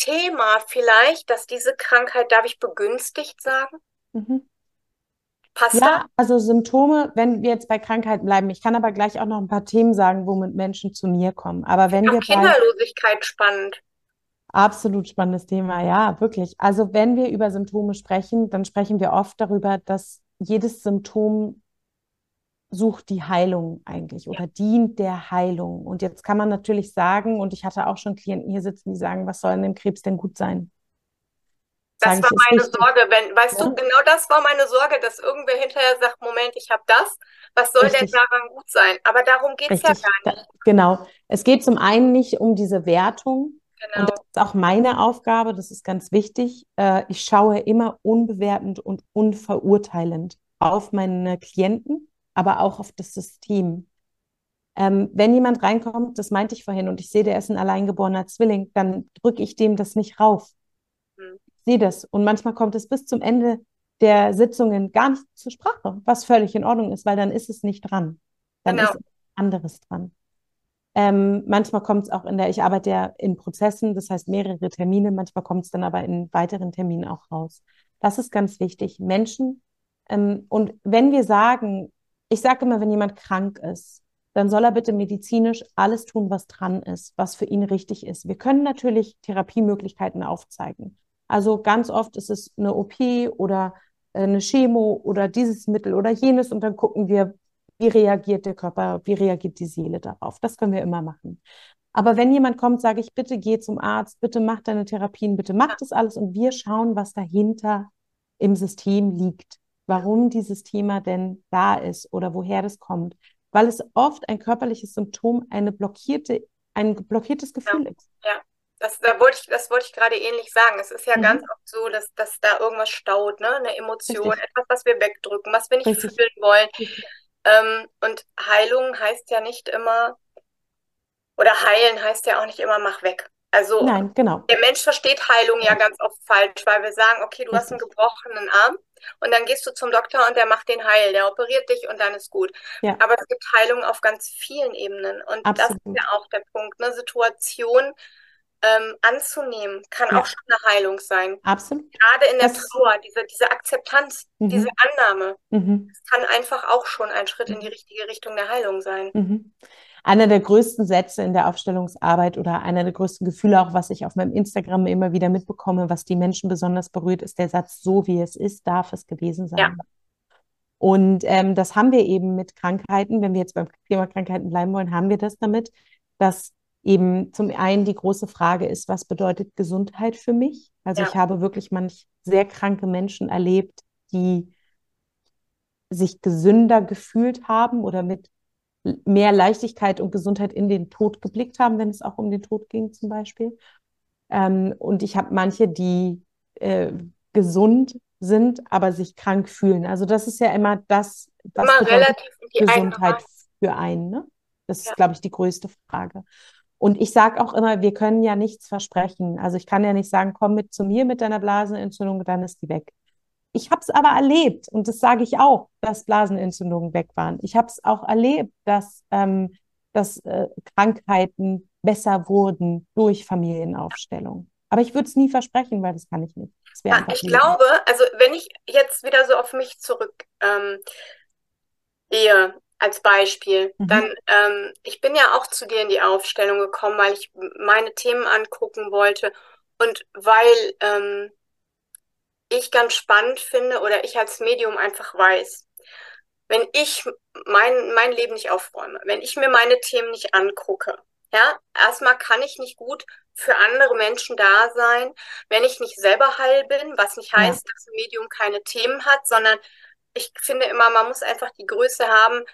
Thema vielleicht, dass diese Krankheit, darf ich begünstigt sagen? Mhm. Passt ja, da? also Symptome, wenn wir jetzt bei Krankheiten bleiben, ich kann aber gleich auch noch ein paar Themen sagen, womit Menschen zu mir kommen. Aber wenn wir Kinderlosigkeit bei... spannend. Absolut spannendes Thema, ja, wirklich. Also wenn wir über Symptome sprechen, dann sprechen wir oft darüber, dass jedes Symptom sucht die Heilung eigentlich oder dient der Heilung. Und jetzt kann man natürlich sagen, und ich hatte auch schon Klienten hier sitzen, die sagen, was soll an dem Krebs denn gut sein? Das war meine Sorge, wenn, weißt ja. du, genau das war meine Sorge, dass irgendwer hinterher sagt, Moment, ich habe das, was soll richtig. denn daran gut sein? Aber darum geht es ja gar nicht. Genau. Es geht zum einen nicht um diese Wertung. Genau. Und das ist auch meine Aufgabe, das ist ganz wichtig. Äh, ich schaue immer unbewertend und unverurteilend auf meine Klienten, aber auch auf das System. Ähm, wenn jemand reinkommt, das meinte ich vorhin, und ich sehe, der ist ein alleingeborener Zwilling, dann drücke ich dem das nicht rauf sehe das. Und manchmal kommt es bis zum Ende der Sitzungen gar nicht zur Sprache, was völlig in Ordnung ist, weil dann ist es nicht dran. Dann genau. ist anderes dran. Ähm, manchmal kommt es auch in der, ich arbeite ja in Prozessen, das heißt mehrere Termine, manchmal kommt es dann aber in weiteren Terminen auch raus. Das ist ganz wichtig. Menschen, ähm, und wenn wir sagen, ich sage immer, wenn jemand krank ist, dann soll er bitte medizinisch alles tun, was dran ist, was für ihn richtig ist. Wir können natürlich Therapiemöglichkeiten aufzeigen. Also ganz oft ist es eine OP oder äh, eine Chemo oder dieses Mittel oder jenes und dann gucken wir, wie reagiert der Körper, wie reagiert die Seele darauf. Das können wir immer machen. Aber wenn jemand kommt, sage ich, bitte geh zum Arzt, bitte mach deine Therapien, bitte mach das alles und wir schauen, was dahinter im System liegt. Warum dieses Thema denn da ist oder woher das kommt. Weil es oft ein körperliches Symptom, eine blockierte, ein blockiertes Gefühl ja. ist. Ja. Das, da wollte ich, das wollte ich gerade ähnlich sagen. Es ist ja mhm. ganz oft so, dass, dass da irgendwas staut, ne? Eine Emotion, Richtig. etwas, was wir wegdrücken, was wir nicht Richtig. fühlen wollen. Ähm, und Heilung heißt ja nicht immer, oder heilen heißt ja auch nicht immer, mach weg. Also Nein, genau. der Mensch versteht Heilung ja ganz oft falsch, weil wir sagen, okay, du hast einen gebrochenen Arm und dann gehst du zum Doktor und der macht den heil, der operiert dich und dann ist gut. Ja. Aber es gibt Heilung auf ganz vielen Ebenen und Absolut. das ist ja auch der Punkt. Eine Situation ähm, anzunehmen, kann ja. auch schon eine Heilung sein. Absolut. Gerade in der das Trauer, diese, diese Akzeptanz, mhm. diese Annahme, mhm. das kann einfach auch schon ein Schritt in die richtige Richtung der Heilung sein. Mhm. Einer der größten Sätze in der Aufstellungsarbeit oder einer der größten Gefühle, auch was ich auf meinem Instagram immer wieder mitbekomme, was die Menschen besonders berührt, ist der Satz, so wie es ist, darf es gewesen sein. Ja. Und ähm, das haben wir eben mit Krankheiten, wenn wir jetzt beim Thema Krankheiten bleiben wollen, haben wir das damit, dass eben zum einen die große Frage ist, was bedeutet Gesundheit für mich? Also ja. ich habe wirklich manch sehr kranke Menschen erlebt, die sich gesünder gefühlt haben oder mit mehr Leichtigkeit und Gesundheit in den Tod geblickt haben, wenn es auch um den Tod ging zum Beispiel. Ähm, und ich habe manche, die äh, gesund sind, aber sich krank fühlen. Also das ist ja immer das, was immer relativ Gesundheit für einen. Ne? Das ja. ist, glaube ich, die größte Frage. Und ich sage auch immer, wir können ja nichts versprechen. Also ich kann ja nicht sagen, komm mit zu mir mit deiner Blasenentzündung, dann ist die weg. Ich habe es aber erlebt und das sage ich auch, dass Blasenentzündungen weg waren. Ich habe es auch erlebt, dass, ähm, dass äh, Krankheiten besser wurden durch Familienaufstellung. Aber ich würde es nie versprechen, weil das kann ich nicht. Ja, ich lieben. glaube, also wenn ich jetzt wieder so auf mich zurück ähm, als Beispiel. Mhm. Dann, ähm, ich bin ja auch zu dir in die Aufstellung gekommen, weil ich meine Themen angucken wollte und weil ähm, ich ganz spannend finde oder ich als Medium einfach weiß, wenn ich mein, mein Leben nicht aufräume, wenn ich mir meine Themen nicht angucke, ja, erstmal kann ich nicht gut für andere Menschen da sein, wenn ich nicht selber heil bin, was nicht heißt, dass ein Medium keine Themen hat, sondern ich finde immer, man muss einfach die Größe haben,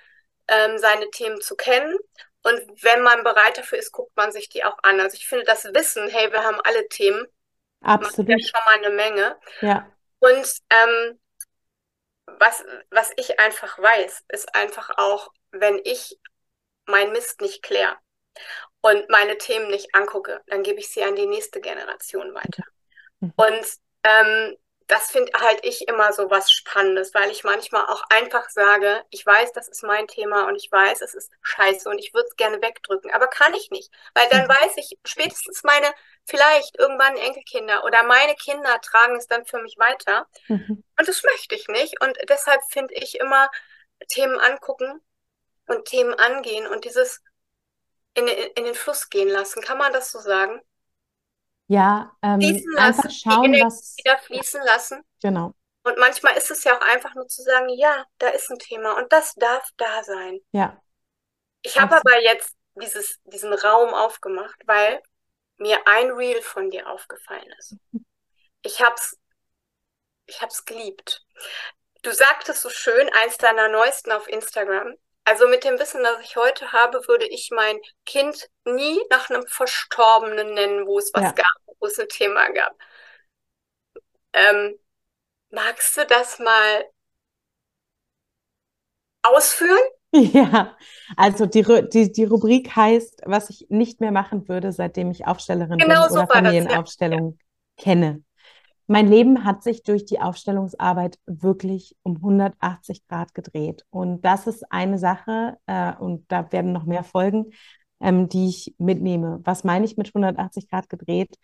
ähm, seine Themen zu kennen. Und wenn man bereit dafür ist, guckt man sich die auch an. Also ich finde das Wissen, hey, wir haben alle Themen, Absolut. macht ja schon mal eine Menge. Ja. Und ähm, was, was ich einfach weiß, ist einfach auch, wenn ich mein Mist nicht kläre und meine Themen nicht angucke, dann gebe ich sie an die nächste Generation weiter. Mhm. Und ähm, das finde halt ich immer so was Spannendes, weil ich manchmal auch einfach sage, ich weiß, das ist mein Thema und ich weiß, es ist scheiße und ich würde es gerne wegdrücken, aber kann ich nicht, weil dann mhm. weiß ich, spätestens meine vielleicht irgendwann Enkelkinder oder meine Kinder tragen es dann für mich weiter mhm. und das möchte ich nicht und deshalb finde ich immer Themen angucken und Themen angehen und dieses in, in den Fluss gehen lassen, kann man das so sagen? Ja, ähm, fließen einfach lassen, schauen, die was. wieder fließen lassen. Genau. Und manchmal ist es ja auch einfach nur zu sagen, ja, da ist ein Thema und das darf da sein. Ja. Ich habe aber jetzt dieses, diesen Raum aufgemacht, weil mir ein Reel von dir aufgefallen ist. Ich hab's, ich hab's geliebt. Du sagtest so schön, eins deiner neuesten auf Instagram, also mit dem Wissen, das ich heute habe, würde ich mein Kind nie nach einem Verstorbenen nennen, wo es was ja. gab, wo es ein Thema gab. Ähm, magst du das mal ausführen? Ja, also die, die, die Rubrik heißt, was ich nicht mehr machen würde, seitdem ich Aufstellerin genau bin so oder Familienaufstellung ja. kenne. Mein Leben hat sich durch die Aufstellungsarbeit wirklich um 180 Grad gedreht. Und das ist eine Sache, äh, und da werden noch mehr folgen, ähm, die ich mitnehme. Was meine ich mit 180 Grad gedreht?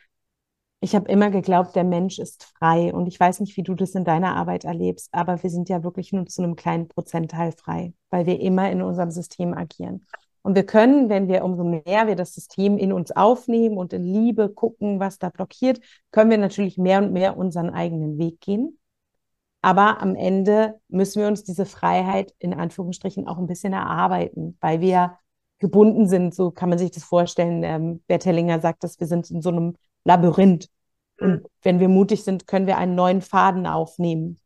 Ich habe immer geglaubt, der Mensch ist frei. Und ich weiß nicht, wie du das in deiner Arbeit erlebst, aber wir sind ja wirklich nur zu einem kleinen Prozentteil frei, weil wir immer in unserem System agieren. Und wir können, wenn wir umso mehr wir das System in uns aufnehmen und in Liebe gucken, was da blockiert, können wir natürlich mehr und mehr unseren eigenen Weg gehen. Aber am Ende müssen wir uns diese Freiheit in Anführungsstrichen auch ein bisschen erarbeiten, weil wir gebunden sind. So kann man sich das vorstellen. Ähm, Bert Hellinger sagt, dass wir sind in so einem Labyrinth. Und wenn wir mutig sind, können wir einen neuen Faden aufnehmen.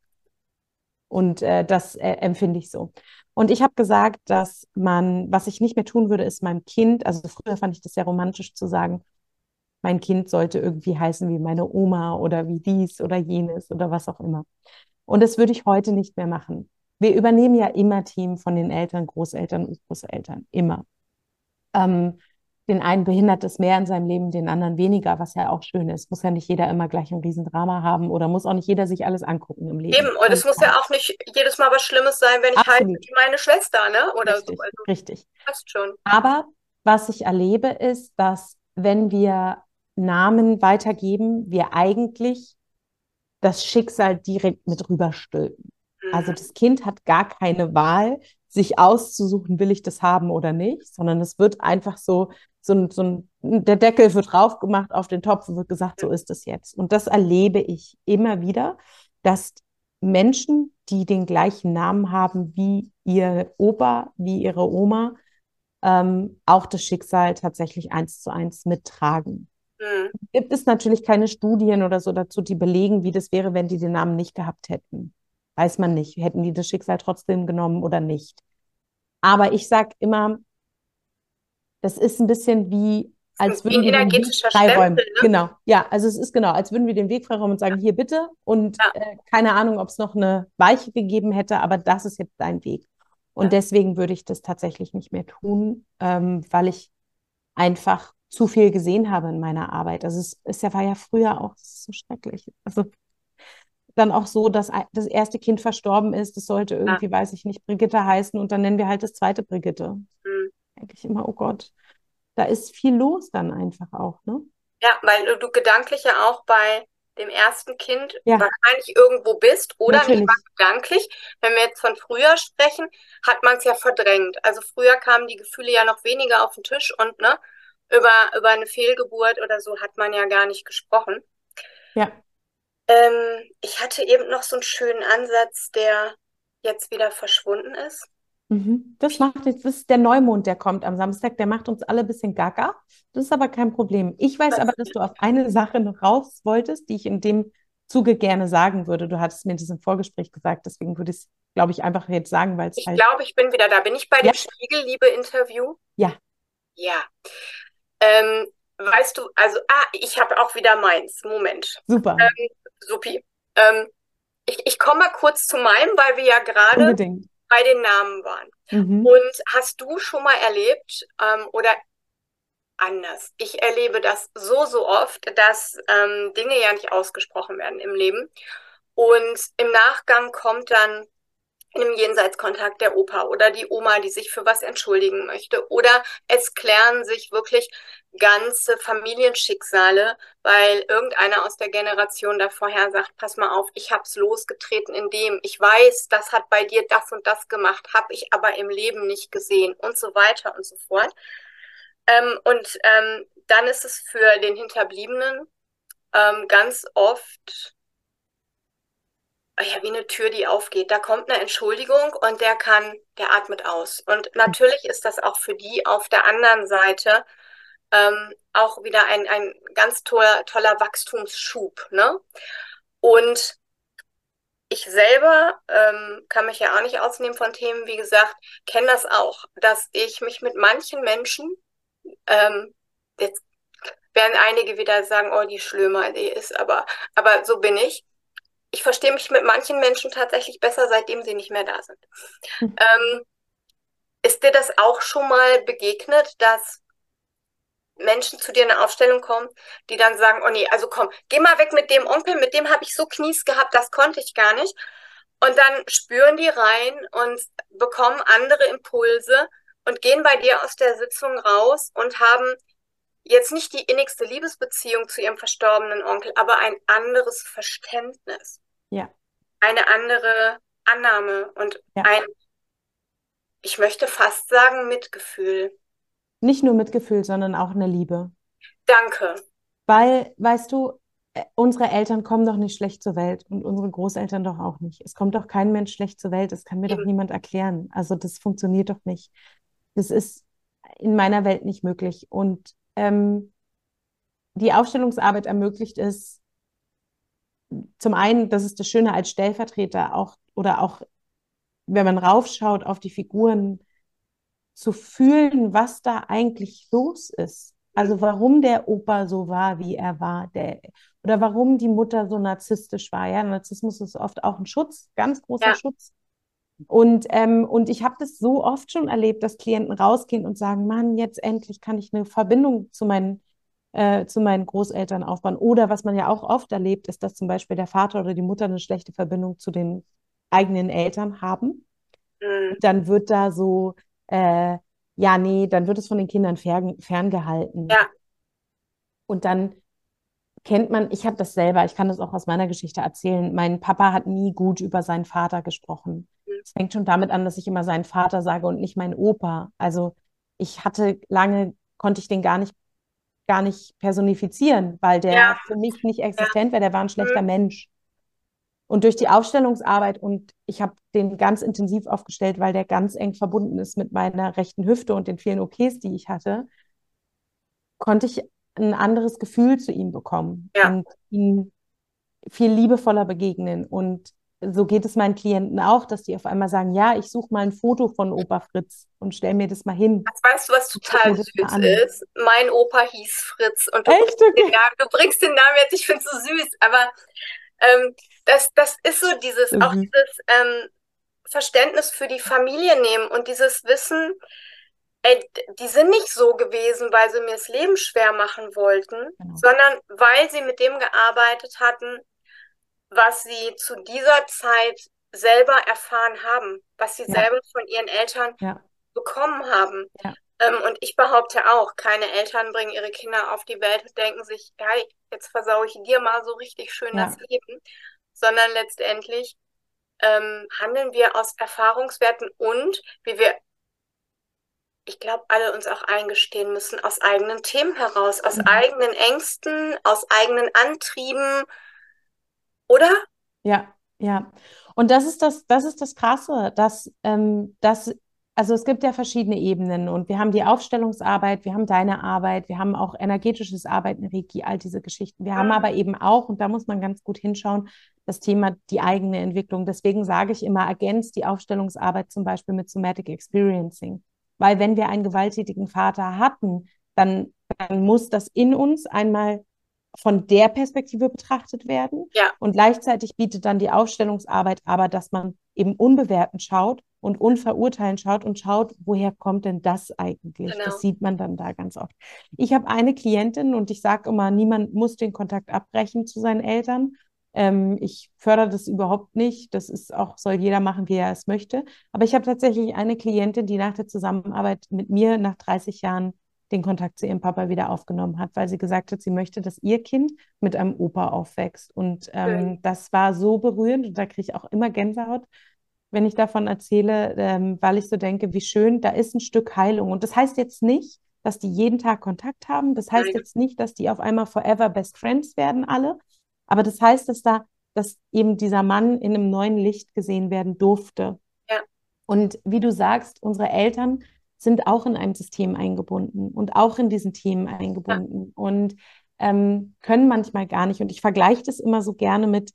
Und äh, das äh, empfinde ich so. Und ich habe gesagt, dass man, was ich nicht mehr tun würde, ist meinem Kind, also früher fand ich das sehr romantisch zu sagen, mein Kind sollte irgendwie heißen wie meine Oma oder wie dies oder jenes oder was auch immer. Und das würde ich heute nicht mehr machen. Wir übernehmen ja immer Team von den Eltern, Großeltern und Großeltern, immer. Ähm, den einen behindert es mehr in seinem Leben, den anderen weniger, was ja auch schön ist. Muss ja nicht jeder immer gleich ein Riesendrama haben oder muss auch nicht jeder sich alles angucken im Leben. Eben, und es muss ja auch nicht jedes Mal was Schlimmes sein, wenn ich halt Absolut. halt meine Schwester, ne? Oder richtig, so. Also, richtig. Passt schon. Aber was ich erlebe, ist, dass wenn wir Namen weitergeben, wir eigentlich das Schicksal direkt mit rüberstülpen. Also mhm. das Kind hat gar keine Wahl, sich auszusuchen, will ich das haben oder nicht, sondern es wird einfach so, so, ein, so ein, der Deckel wird drauf gemacht auf den Topf und wird gesagt, so ist es jetzt. Und das erlebe ich immer wieder, dass Menschen, die den gleichen Namen haben wie ihr Opa, wie ihre Oma, ähm, auch das Schicksal tatsächlich eins zu eins mittragen. Mhm. Gibt es natürlich keine Studien oder so dazu, die belegen, wie das wäre, wenn die den Namen nicht gehabt hätten. Weiß man nicht. Hätten die das Schicksal trotzdem genommen oder nicht? Aber ich sage immer, das ist ein bisschen wie, als würden wir den Weg freiräumen. Ne? Genau, ja, also es ist genau, als würden wir den Weg freiräumen und sagen, hier bitte. Und ja. äh, keine Ahnung, ob es noch eine Weiche gegeben hätte, aber das ist jetzt dein Weg. Und ja. deswegen würde ich das tatsächlich nicht mehr tun, ähm, weil ich einfach zu viel gesehen habe in meiner Arbeit. Also es ist ja, war ja früher auch so schrecklich. Also dann auch so, dass das erste Kind verstorben ist. Das sollte irgendwie, ja. weiß ich nicht, Brigitte heißen und dann nennen wir halt das zweite Brigitte. Mhm. Denke ich immer, oh Gott, da ist viel los dann einfach auch, ne? Ja, weil du, gedanklich ja auch bei dem ersten Kind ja. wahrscheinlich irgendwo bist oder Natürlich. nicht mal gedanklich. Wenn wir jetzt von früher sprechen, hat man es ja verdrängt. Also früher kamen die Gefühle ja noch weniger auf den Tisch und ne, über, über eine Fehlgeburt oder so hat man ja gar nicht gesprochen. Ja. Ähm, ich hatte eben noch so einen schönen Ansatz, der jetzt wieder verschwunden ist. Mhm. Das macht jetzt, das ist der Neumond, der kommt am Samstag, der macht uns alle ein bisschen gaga. Das ist aber kein Problem. Ich weiß aber, dass du auf eine Sache noch raus wolltest, die ich in dem Zuge gerne sagen würde. Du hattest mir das im Vorgespräch gesagt, deswegen würde ich es, glaube ich, einfach jetzt sagen, weil es Ich halt... glaube, ich bin wieder da. Bin ich bei ja. dem Spiegelliebe-Interview? Ja. Ja. Ähm, weißt du, also, ah, ich habe auch wieder meins. Moment. Super. Ähm, Supi. Ähm, ich, ich komme mal kurz zu meinem, weil wir ja gerade bei den Namen waren. Mhm. Und hast du schon mal erlebt ähm, oder anders? Ich erlebe das so, so oft, dass ähm, Dinge ja nicht ausgesprochen werden im Leben. Und im Nachgang kommt dann in einem Jenseitskontakt der Opa oder die Oma, die sich für was entschuldigen möchte. Oder es klären sich wirklich ganze Familienschicksale, weil irgendeiner aus der Generation da vorher sagt, pass mal auf, ich hab's losgetreten in dem, ich weiß, das hat bei dir das und das gemacht, habe ich aber im Leben nicht gesehen und so weiter und so fort. Ähm, und ähm, dann ist es für den Hinterbliebenen ähm, ganz oft ja, wie eine Tür, die aufgeht. Da kommt eine Entschuldigung und der kann, der atmet aus. Und natürlich ist das auch für die auf der anderen Seite ähm, auch wieder ein, ein ganz toller, toller Wachstumsschub. Ne? Und ich selber ähm, kann mich ja auch nicht ausnehmen von Themen, wie gesagt, kenne das auch, dass ich mich mit manchen Menschen, ähm, jetzt werden einige wieder sagen, oh, die Schlömer, die ist aber, aber so bin ich ich verstehe mich mit manchen Menschen tatsächlich besser, seitdem sie nicht mehr da sind. Mhm. Ähm, ist dir das auch schon mal begegnet, dass Menschen zu dir in eine Aufstellung kommen, die dann sagen, oh nee, also komm, geh mal weg mit dem Onkel, mit dem habe ich so Knies gehabt, das konnte ich gar nicht. Und dann spüren die rein und bekommen andere Impulse und gehen bei dir aus der Sitzung raus und haben jetzt nicht die innigste Liebesbeziehung zu ihrem verstorbenen Onkel, aber ein anderes Verständnis. Ja. Eine andere Annahme und ja. ein, ich möchte fast sagen, Mitgefühl. Nicht nur Mitgefühl, sondern auch eine Liebe. Danke. Weil, weißt du, äh, unsere Eltern kommen doch nicht schlecht zur Welt und unsere Großeltern doch auch nicht. Es kommt doch kein Mensch schlecht zur Welt. Das kann mir Eben. doch niemand erklären. Also das funktioniert doch nicht. Das ist in meiner Welt nicht möglich. Und ähm, die Aufstellungsarbeit ermöglicht es, zum einen, das ist das Schöne als Stellvertreter auch oder auch, wenn man raufschaut auf die Figuren, zu fühlen, was da eigentlich los ist. Also warum der Opa so war, wie er war, der, oder warum die Mutter so narzisstisch war. Ja, Narzissmus ist oft auch ein Schutz, ganz großer ja. Schutz. Und, ähm, und ich habe das so oft schon erlebt, dass Klienten rausgehen und sagen, Mann, jetzt endlich kann ich eine Verbindung zu meinen, äh, zu meinen Großeltern aufbauen. Oder was man ja auch oft erlebt, ist, dass zum Beispiel der Vater oder die Mutter eine schlechte Verbindung zu den eigenen Eltern haben. Mhm. Dann wird da so, äh, ja, nee, dann wird es von den Kindern fern, ferngehalten. Ja. Und dann kennt man, ich habe das selber, ich kann das auch aus meiner Geschichte erzählen. Mein Papa hat nie gut über seinen Vater gesprochen. Es fängt schon damit an, dass ich immer seinen Vater sage und nicht mein Opa. Also ich hatte lange, konnte ich den gar nicht, gar nicht personifizieren, weil der ja. für mich nicht existent ja. wäre. Der war ein schlechter mhm. Mensch. Und durch die Aufstellungsarbeit und ich habe den ganz intensiv aufgestellt, weil der ganz eng verbunden ist mit meiner rechten Hüfte und den vielen OPs, die ich hatte, konnte ich ein anderes Gefühl zu ihm bekommen ja. und ihm viel liebevoller begegnen. Und so geht es meinen Klienten auch, dass die auf einmal sagen, ja, ich suche mal ein Foto von Opa Fritz und stell mir das mal hin. Das weißt du, was total süß ist? Mein Opa hieß Fritz und du, Echt? Bringst, okay. den Namen, du bringst den Namen jetzt, ich finde es so süß, aber ähm, das, das ist so dieses, mhm. auch dieses ähm, Verständnis für die Familie nehmen und dieses Wissen, ey, die sind nicht so gewesen, weil sie mir das Leben schwer machen wollten, genau. sondern weil sie mit dem gearbeitet hatten, was sie zu dieser Zeit selber erfahren haben, was sie ja. selber von ihren Eltern ja. bekommen haben. Ja. Ähm, und ich behaupte auch, keine Eltern bringen ihre Kinder auf die Welt und denken sich, hey, jetzt versaue ich dir mal so richtig schön das Leben, sondern letztendlich ähm, handeln wir aus Erfahrungswerten und wie wir ich glaube, alle uns auch eingestehen müssen, aus eigenen Themen heraus, aus mhm. eigenen Ängsten, aus eigenen Antrieben, oder? Ja, ja. Und das ist das, das ist das Krasse, dass, ähm, dass, also es gibt ja verschiedene Ebenen und wir haben die Aufstellungsarbeit, wir haben deine Arbeit, wir haben auch energetisches Arbeiten, Reiki, all diese Geschichten. Wir mhm. haben aber eben auch, und da muss man ganz gut hinschauen, das Thema die eigene Entwicklung. Deswegen sage ich immer, ergänzt die Aufstellungsarbeit zum Beispiel mit Somatic Experiencing. Weil wenn wir einen gewalttätigen Vater hatten, dann, dann muss das in uns einmal von der Perspektive betrachtet werden. Ja. Und gleichzeitig bietet dann die Aufstellungsarbeit aber, dass man eben unbewertend schaut und unverurteilen schaut und schaut, woher kommt denn das eigentlich? Genau. Das sieht man dann da ganz oft. Ich habe eine Klientin und ich sage immer, niemand muss den Kontakt abbrechen zu seinen Eltern. Ähm, ich fördere das überhaupt nicht. Das ist auch, soll jeder machen, wie er es möchte. Aber ich habe tatsächlich eine Klientin, die nach der Zusammenarbeit mit mir nach 30 Jahren den Kontakt zu ihrem Papa wieder aufgenommen hat, weil sie gesagt hat, sie möchte, dass ihr Kind mit einem Opa aufwächst. Und ähm, das war so berührend und da kriege ich auch immer Gänsehaut, wenn ich davon erzähle, ähm, weil ich so denke, wie schön, da ist ein Stück Heilung. Und das heißt jetzt nicht, dass die jeden Tag Kontakt haben. Das heißt Nein. jetzt nicht, dass die auf einmal forever best friends werden alle. Aber das heißt, dass da, dass eben dieser Mann in einem neuen Licht gesehen werden durfte. Ja. Und wie du sagst, unsere Eltern sind auch in einem System eingebunden und auch in diesen Themen eingebunden ja. und ähm, können manchmal gar nicht. Und ich vergleiche das immer so gerne mit,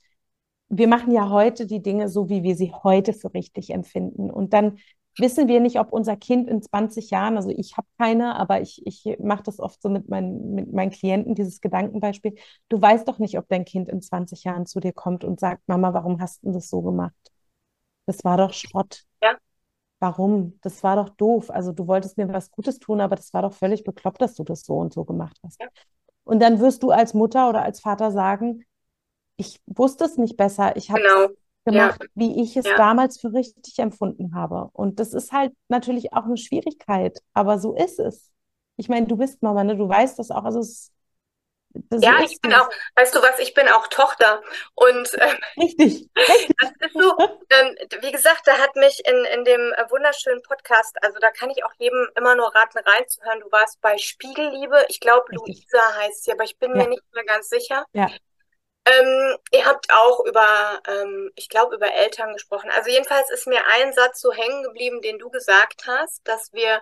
wir machen ja heute die Dinge so, wie wir sie heute für richtig empfinden. Und dann wissen wir nicht, ob unser Kind in 20 Jahren, also ich habe keine, aber ich, ich mache das oft so mit, mein, mit meinen Klienten, dieses Gedankenbeispiel. Du weißt doch nicht, ob dein Kind in 20 Jahren zu dir kommt und sagt, Mama, warum hast du das so gemacht? Das war doch Schrott. Ja. Warum? Das war doch doof. Also du wolltest mir was Gutes tun, aber das war doch völlig bekloppt, dass du das so und so gemacht hast. Ja. Und dann wirst du als Mutter oder als Vater sagen, ich wusste es nicht besser. Ich habe genau gemacht, ja. wie ich es ja. damals für richtig empfunden habe. Und das ist halt natürlich auch eine Schwierigkeit, aber so ist es. Ich meine, du bist Mama, ne? Du weißt das auch. Also es, das ja, ich bin auch, weißt du was, ich bin auch Tochter. Und ähm, richtig, richtig. Das ist so, ähm, wie gesagt, da hat mich in, in dem äh, wunderschönen Podcast, also da kann ich auch jedem immer nur raten, reinzuhören. Du warst bei Spiegelliebe, ich glaube Luisa heißt sie, aber ich bin ja. mir nicht mehr ganz sicher. Ja. Ähm, ihr habt auch über, ähm, ich glaube, über Eltern gesprochen. Also jedenfalls ist mir ein Satz so hängen geblieben, den du gesagt hast, dass wir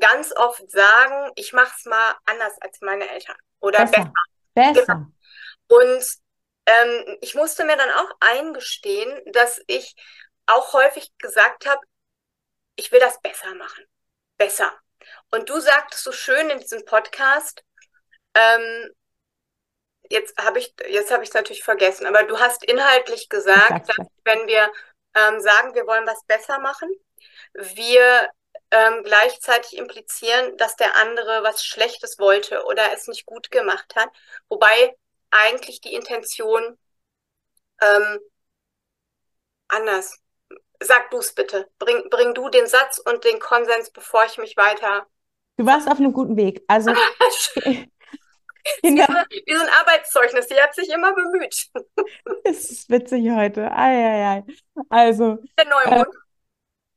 ganz oft sagen, ich mache es mal anders als meine Eltern oder besser. Besser. besser. Genau. Und ähm, ich musste mir dann auch eingestehen, dass ich auch häufig gesagt habe, ich will das besser machen. Besser. Und du sagtest so schön in diesem Podcast, ähm, jetzt habe ich jetzt habe ich es natürlich vergessen, aber du hast inhaltlich gesagt, dass wenn wir ähm, sagen, wir wollen was besser machen, wir ähm, gleichzeitig implizieren, dass der andere was Schlechtes wollte oder es nicht gut gemacht hat, wobei eigentlich die Intention ähm, anders. Sag du es bitte. Bring, bring du den Satz und den Konsens, bevor ich mich weiter. Du warst auf einem guten Weg. Also. Kinder. Wie so ein Arbeitszeugnis, die hat sich immer bemüht. Es ist witzig heute. Ei, ei, ei. Also. Der Neumond. Äh,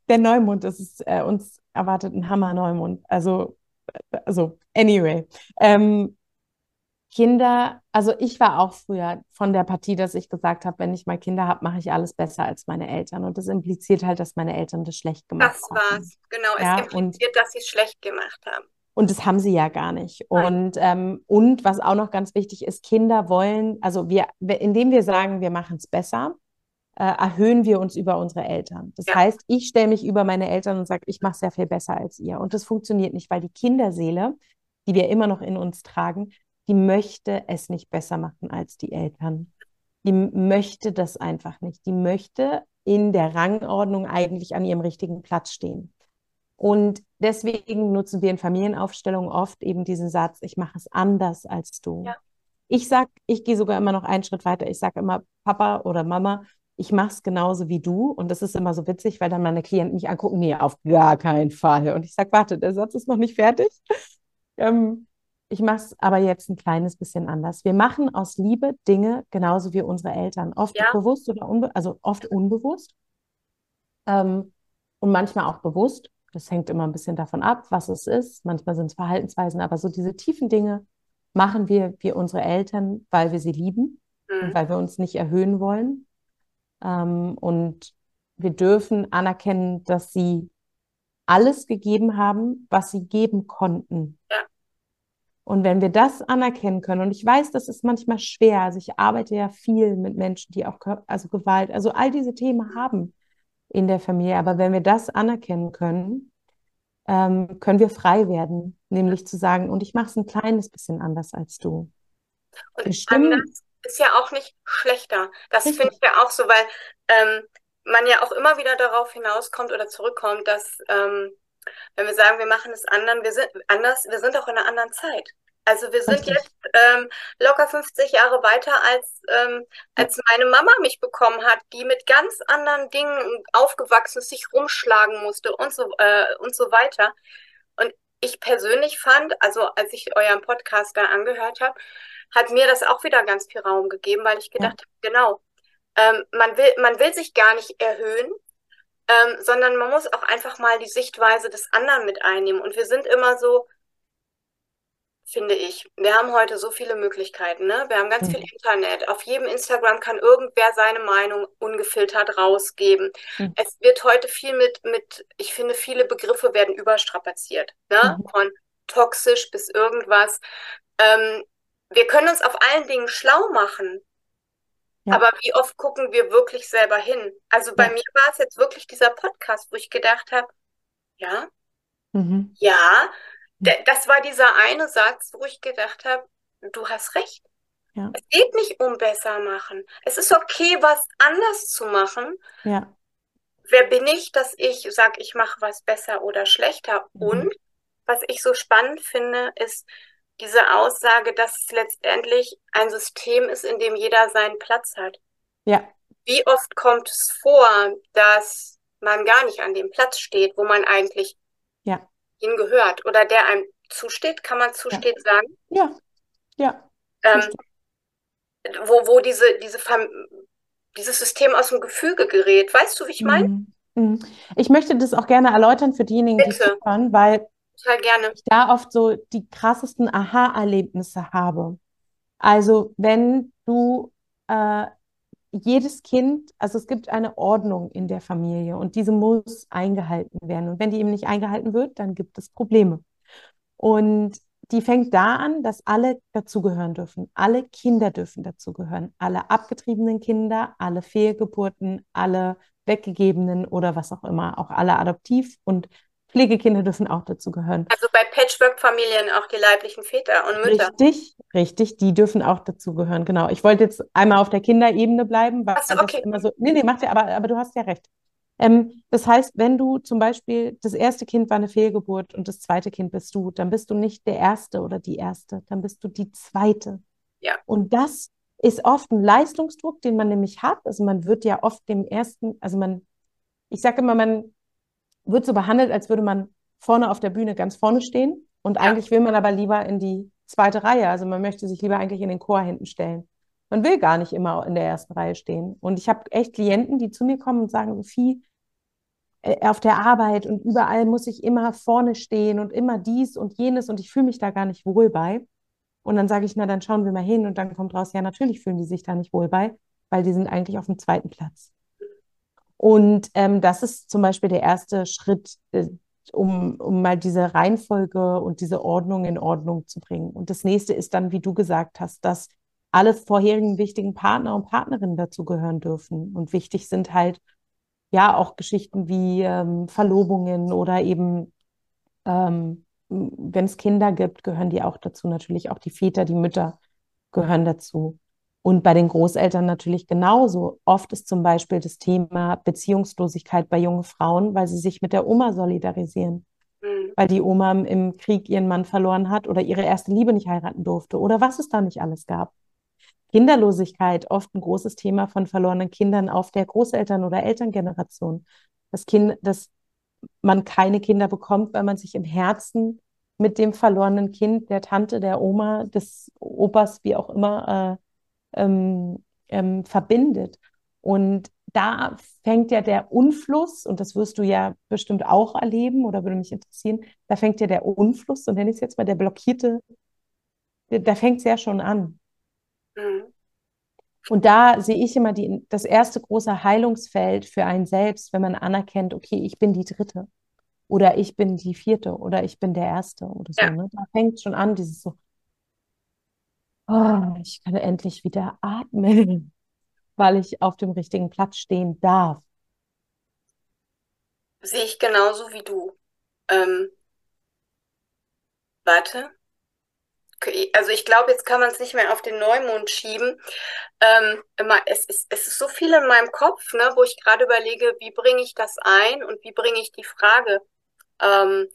der Neumond, das ist äh, uns erwartet ein Hammer-Neumond. Also, also, anyway. Ähm, Kinder, also ich war auch früher von der Partie, dass ich gesagt habe, wenn ich mal Kinder habe, mache ich alles besser als meine Eltern. Und das impliziert halt, dass meine Eltern das schlecht gemacht das haben. Das war's, genau. Es ja, impliziert, und, dass sie es schlecht gemacht haben. Und das haben sie ja gar nicht. Und, ähm, und was auch noch ganz wichtig ist, Kinder wollen, also wir, indem wir sagen, wir machen es besser, äh, erhöhen wir uns über unsere Eltern. Das ja. heißt, ich stelle mich über meine Eltern und sage, ich mache es sehr viel besser als ihr. Und das funktioniert nicht, weil die Kinderseele, die wir immer noch in uns tragen, die möchte es nicht besser machen als die Eltern. Die möchte das einfach nicht. Die möchte in der Rangordnung eigentlich an ihrem richtigen Platz stehen. Und deswegen nutzen wir in Familienaufstellungen oft eben diesen Satz, ich mache es anders als du. Ja. Ich sag, ich gehe sogar immer noch einen Schritt weiter. Ich sage immer, Papa oder Mama, ich mache es genauso wie du. Und das ist immer so witzig, weil dann meine Klienten mich angucken, nee, auf gar keinen Fall. Und ich sage, warte, der Satz ist noch nicht fertig. Ähm, ich mache es aber jetzt ein kleines bisschen anders. Wir machen aus Liebe Dinge genauso wie unsere Eltern. Oft ja. bewusst oder unbe also oft unbewusst. Ähm, und manchmal auch bewusst. Das hängt immer ein bisschen davon ab, was es ist. Manchmal sind es Verhaltensweisen, aber so diese tiefen Dinge machen wir wie unsere Eltern, weil wir sie lieben mhm. und weil wir uns nicht erhöhen wollen. Ähm, und wir dürfen anerkennen, dass sie alles gegeben haben, was sie geben konnten. Ja. Und wenn wir das anerkennen können, und ich weiß, das ist manchmal schwer, also ich arbeite ja viel mit Menschen, die auch also Gewalt, also all diese Themen haben in der Familie, aber wenn wir das anerkennen können, ähm, können wir frei werden, nämlich zu sagen, und ich mache es ein kleines bisschen anders als du. Und wir stimmen, ist ja auch nicht schlechter. Das finde ich ja auch so, weil ähm, man ja auch immer wieder darauf hinauskommt oder zurückkommt, dass ähm, wenn wir sagen, wir machen es anderen, wir sind anders, wir sind auch in einer anderen Zeit. Also wir sind Richtig. jetzt ähm, locker 50 Jahre weiter, als, ähm, als meine Mama mich bekommen hat, die mit ganz anderen Dingen aufgewachsen ist, sich rumschlagen musste und so, äh, und so weiter. Und ich persönlich fand, also als ich euren Podcast da angehört habe, hat mir das auch wieder ganz viel Raum gegeben, weil ich gedacht ja. habe, genau, ähm, man, will, man will sich gar nicht erhöhen, ähm, sondern man muss auch einfach mal die Sichtweise des anderen mit einnehmen. Und wir sind immer so, finde ich, wir haben heute so viele Möglichkeiten. Ne? Wir haben ganz mhm. viel Internet. Auf jedem Instagram kann irgendwer seine Meinung ungefiltert rausgeben. Mhm. Es wird heute viel mit, mit, ich finde, viele Begriffe werden überstrapaziert. Ne? Mhm. Von toxisch bis irgendwas. Ähm, wir können uns auf allen Dingen schlau machen. Ja. Aber wie oft gucken wir wirklich selber hin? Also bei ja. mir war es jetzt wirklich dieser Podcast, wo ich gedacht habe, ja, mhm. ja, das war dieser eine Satz, wo ich gedacht habe, du hast recht. Ja. Es geht nicht um besser machen. Es ist okay, was anders zu machen. Ja. Wer bin ich, dass ich sage, ich mache was besser oder schlechter? Mhm. Und was ich so spannend finde, ist, diese Aussage, dass es letztendlich ein System ist, in dem jeder seinen Platz hat. Ja. Wie oft kommt es vor, dass man gar nicht an dem Platz steht, wo man eigentlich ja. hingehört oder der einem zusteht, kann man zusteht ja. sagen? Ja, ja. Ähm, wo, wo diese, diese dieses System aus dem Gefüge gerät. Weißt du, wie ich meine? Mhm. mhm. Ich möchte das auch gerne erläutern für diejenigen, Bitte. die zuhören, weil Total gerne. Ich da oft so die krassesten Aha-Erlebnisse habe. Also wenn du äh, jedes Kind, also es gibt eine Ordnung in der Familie und diese muss eingehalten werden. Und wenn die eben nicht eingehalten wird, dann gibt es Probleme. Und die fängt da an, dass alle dazugehören dürfen. Alle Kinder dürfen dazugehören. Alle abgetriebenen Kinder, alle Fehlgeburten, alle weggegebenen oder was auch immer, auch alle adoptiv und Pflegekinder dürfen auch dazu gehören. Also bei Patchwork-Familien auch die leiblichen Väter und Mütter. Richtig, richtig, die dürfen auch dazu gehören, genau. Ich wollte jetzt einmal auf der Kinderebene bleiben, weil so, okay. das immer so. Nee, nee, macht ja, aber, aber du hast ja recht. Ähm, das heißt, wenn du zum Beispiel, das erste Kind war eine Fehlgeburt und das zweite Kind bist du, dann bist du nicht der Erste oder die Erste, dann bist du die Zweite. Ja. Und das ist oft ein Leistungsdruck, den man nämlich hat. Also man wird ja oft dem ersten, also man, ich sage immer, man wird so behandelt, als würde man vorne auf der Bühne ganz vorne stehen und eigentlich will man aber lieber in die zweite Reihe. Also man möchte sich lieber eigentlich in den Chor hinten stellen. Man will gar nicht immer in der ersten Reihe stehen. Und ich habe echt Klienten, die zu mir kommen und sagen, Sophie, äh, auf der Arbeit und überall muss ich immer vorne stehen und immer dies und jenes und ich fühle mich da gar nicht wohl bei. Und dann sage ich, na, dann schauen wir mal hin und dann kommt raus, ja, natürlich fühlen die sich da nicht wohl bei, weil die sind eigentlich auf dem zweiten Platz. Und ähm, das ist zum Beispiel der erste Schritt, äh, um, um mal diese Reihenfolge und diese Ordnung in Ordnung zu bringen. Und das nächste ist dann, wie du gesagt hast, dass alle vorherigen wichtigen Partner und Partnerinnen dazu gehören dürfen. Und wichtig sind halt ja auch Geschichten wie ähm, Verlobungen oder eben, ähm, wenn es Kinder gibt, gehören die auch dazu. Natürlich auch die Väter, die Mütter gehören dazu. Und bei den Großeltern natürlich genauso. Oft ist zum Beispiel das Thema Beziehungslosigkeit bei jungen Frauen, weil sie sich mit der Oma solidarisieren. Mhm. Weil die Oma im Krieg ihren Mann verloren hat oder ihre erste Liebe nicht heiraten durfte oder was es da nicht alles gab. Kinderlosigkeit, oft ein großes Thema von verlorenen Kindern auf der Großeltern- oder Elterngeneration. Das Kind, dass man keine Kinder bekommt, weil man sich im Herzen mit dem verlorenen Kind, der Tante, der Oma, des Opas, wie auch immer, äh, ähm, ähm, verbindet. Und da fängt ja der Unfluss, und das wirst du ja bestimmt auch erleben oder würde mich interessieren, da fängt ja der Unfluss, und nenne ich es jetzt mal der blockierte, da fängt es ja schon an. Mhm. Und da sehe ich immer die, das erste große Heilungsfeld für einen selbst, wenn man anerkennt, okay, ich bin die Dritte oder ich bin die Vierte oder ich bin der Erste oder so. Ja. Ne? Da fängt schon an, dieses so, oh, ich kann endlich wieder atmen, weil ich auf dem richtigen Platz stehen darf. Sehe ich genauso wie du. Ähm, warte also ich glaube, jetzt kann man es nicht mehr auf den Neumond schieben. Ähm, immer, es, ist, es ist so viel in meinem Kopf, ne, wo ich gerade überlege, wie bringe ich das ein und wie bringe ich die Frage ähm,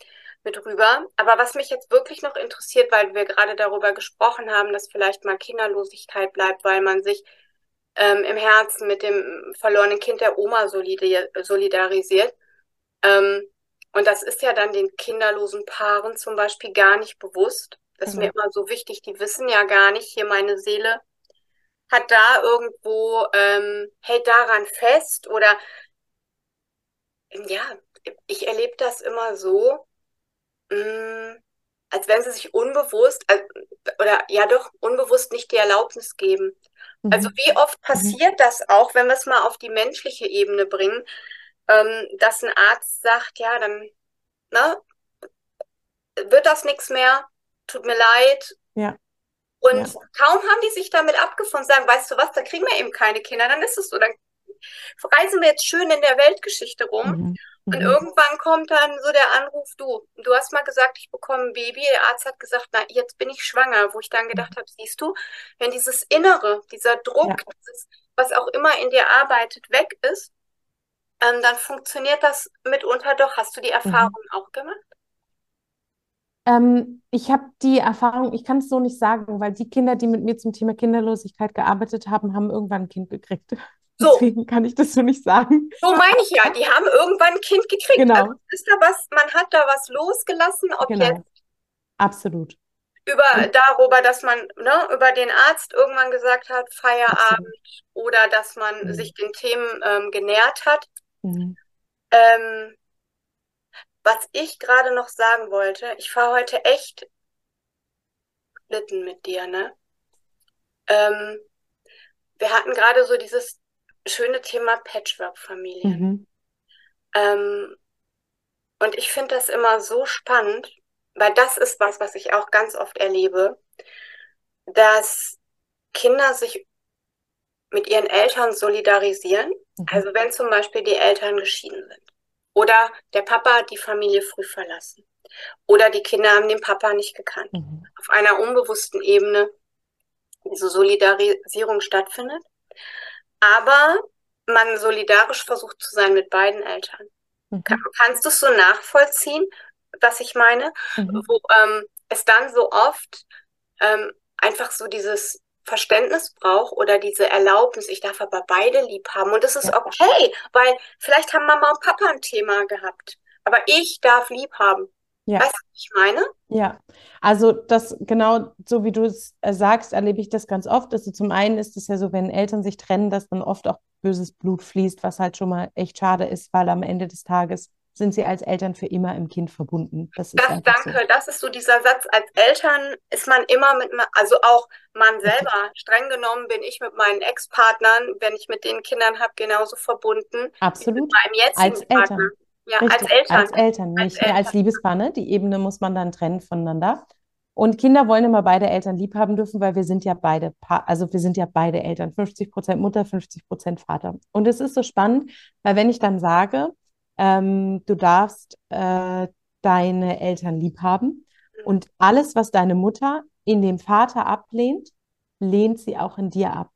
mit rüber. Aber was mich jetzt wirklich noch interessiert, weil wir gerade darüber gesprochen haben, dass vielleicht mal Kinderlosigkeit bleibt, weil man sich ähm, im Herzen mit dem verlorenen Kind der Oma solidarisiert. Ähm, und das ist ja dann den kinderlosen Paaren zum Beispiel gar nicht bewusst. Das ist mir immer so wichtig. Die wissen ja gar nicht, hier meine Seele hat da irgendwo, ähm, hält daran fest oder ja, ich erlebe das immer so, mh, mm, als wenn sie sich unbewusst, also, oder ja doch, unbewusst nicht die Erlaubnis geben. Mhm. Also wie oft mhm. passiert mhm. das auch, wenn wir es mal auf die menschliche Ebene bringen, ähm, dass ein Arzt sagt, ja, dann ne, wird das nichts mehr, tut mir leid. Ja. Und ja. kaum haben die sich damit abgefunden, sagen, weißt du was, da kriegen wir eben keine Kinder, dann ist es so, dann reisen wir jetzt schön in der Weltgeschichte rum. Mhm. Und mhm. irgendwann kommt dann so der Anruf, du, du hast mal gesagt, ich bekomme ein Baby. Der Arzt hat gesagt, na, jetzt bin ich schwanger. Wo ich dann gedacht habe, siehst du, wenn dieses Innere, dieser Druck, ja. dieses, was auch immer in dir arbeitet, weg ist, ähm, dann funktioniert das mitunter doch. Hast du die mhm. Erfahrung mhm. auch gemacht? Ähm, ich habe die Erfahrung, ich kann es so nicht sagen, weil die Kinder, die mit mir zum Thema Kinderlosigkeit gearbeitet haben, haben irgendwann ein Kind gekriegt. So. Deswegen kann ich das so nicht sagen. So meine ich ja, die haben irgendwann ein Kind gekriegt. Genau. Also ist da was, man hat da was losgelassen, ob genau. jetzt. Absolut. Über darüber, dass man ne, über den Arzt irgendwann gesagt hat, Feierabend Absolut. oder dass man mhm. sich den Themen ähm, genährt hat. Mhm. Ähm, was ich gerade noch sagen wollte, ich fahre heute echt Schlitten mit dir, ne? Ähm, wir hatten gerade so dieses schöne Thema Patchwork-Familie. Mhm. Ähm, und ich finde das immer so spannend, weil das ist was, was ich auch ganz oft erlebe, dass Kinder sich mit ihren Eltern solidarisieren. Mhm. Also wenn zum Beispiel die Eltern geschieden sind Oder der Papa hat die Familie früh verlassen. Oder die Kinder haben den Papa nicht gekannt. Mhm. Auf einer unbewussten Ebene diese Solidarisierung stattfindet. Aber man solidarisch versucht zu sein mit beiden Eltern. Mhm. Kann, kannst du es so nachvollziehen, was ich meine? Mhm. Wo ähm, es dann so oft ähm, einfach so dieses Verständnis braucht oder diese Erlaubnis, ich darf aber beide lieb haben. Und das ist okay, weil vielleicht haben Mama und Papa ein Thema gehabt, aber ich darf lieb haben. Ja. Weißt du, was ich meine? Ja, also das genau so wie du es äh, sagst, erlebe ich das ganz oft. Also zum einen ist es ja so, wenn Eltern sich trennen, dass dann oft auch böses Blut fließt, was halt schon mal echt schade ist, weil am Ende des Tages sind sie als Eltern für immer im Kind verbunden. Das, ist das danke, so. das ist so dieser Satz. Als Eltern ist man immer mit, also auch man selber. Streng genommen bin ich mit meinen Ex-Partnern, wenn ich mit den Kindern habe, genauso verbunden. Absolut. Mit meinem jetzigen als Partner. Eltern. Ja, Richtig, als Eltern. Als Eltern, nicht als mehr Eltern. als Liebespaar. Ne? Die Ebene muss man dann trennen voneinander. Und Kinder wollen immer beide Eltern lieb haben dürfen, weil wir sind ja beide, pa also wir sind ja beide Eltern, 50 Prozent Mutter, 50 Prozent Vater. Und es ist so spannend, weil wenn ich dann sage, ähm, du darfst äh, deine Eltern lieb haben und alles, was deine Mutter in dem Vater ablehnt, lehnt sie auch in dir ab.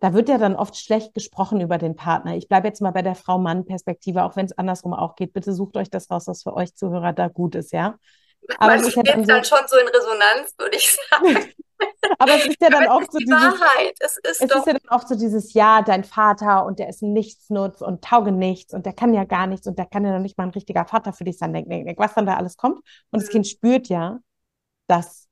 Da wird ja dann oft schlecht gesprochen über den Partner. Ich bleibe jetzt mal bei der Frau-Mann-Perspektive, auch wenn es andersrum auch geht. Bitte sucht euch das raus, was für euch Zuhörer da gut ist, ja? Aber Man es ist ja dann, so, dann schon so in Resonanz, würde ich sagen. Aber es ist ja dann oft so die dieses, Wahrheit. Es ist, es doch ist ja dann oft so dieses, ja, dein Vater und der ist ein Nichtsnutz und tauge nichts und der kann ja gar nichts und der kann ja noch nicht mal ein richtiger Vater für dich sein, denk, denk, denk, was dann da alles kommt. Und das mhm. Kind spürt ja, dass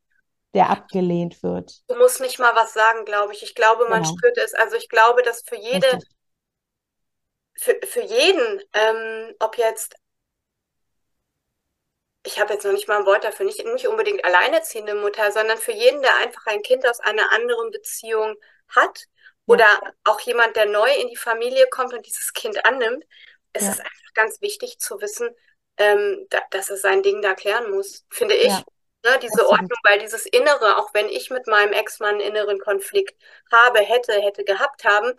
der abgelehnt wird. Du musst nicht mal was sagen, glaube ich. Ich glaube, man genau. spürt es. Also ich glaube, dass für jede, für, für jeden, ähm, ob jetzt ich habe jetzt noch nicht mal ein Wort dafür, nicht, nicht unbedingt alleinerziehende Mutter, sondern für jeden, der einfach ein Kind aus einer anderen Beziehung hat oder ja. auch jemand, der neu in die Familie kommt und dieses Kind annimmt, ist ja. es einfach ganz wichtig zu wissen, ähm, da, dass er sein Ding da klären muss, finde ich. Ja. Ne, diese Absolut. Ordnung, weil dieses Innere, auch wenn ich mit meinem Ex-Mann einen inneren Konflikt habe, hätte, hätte gehabt haben,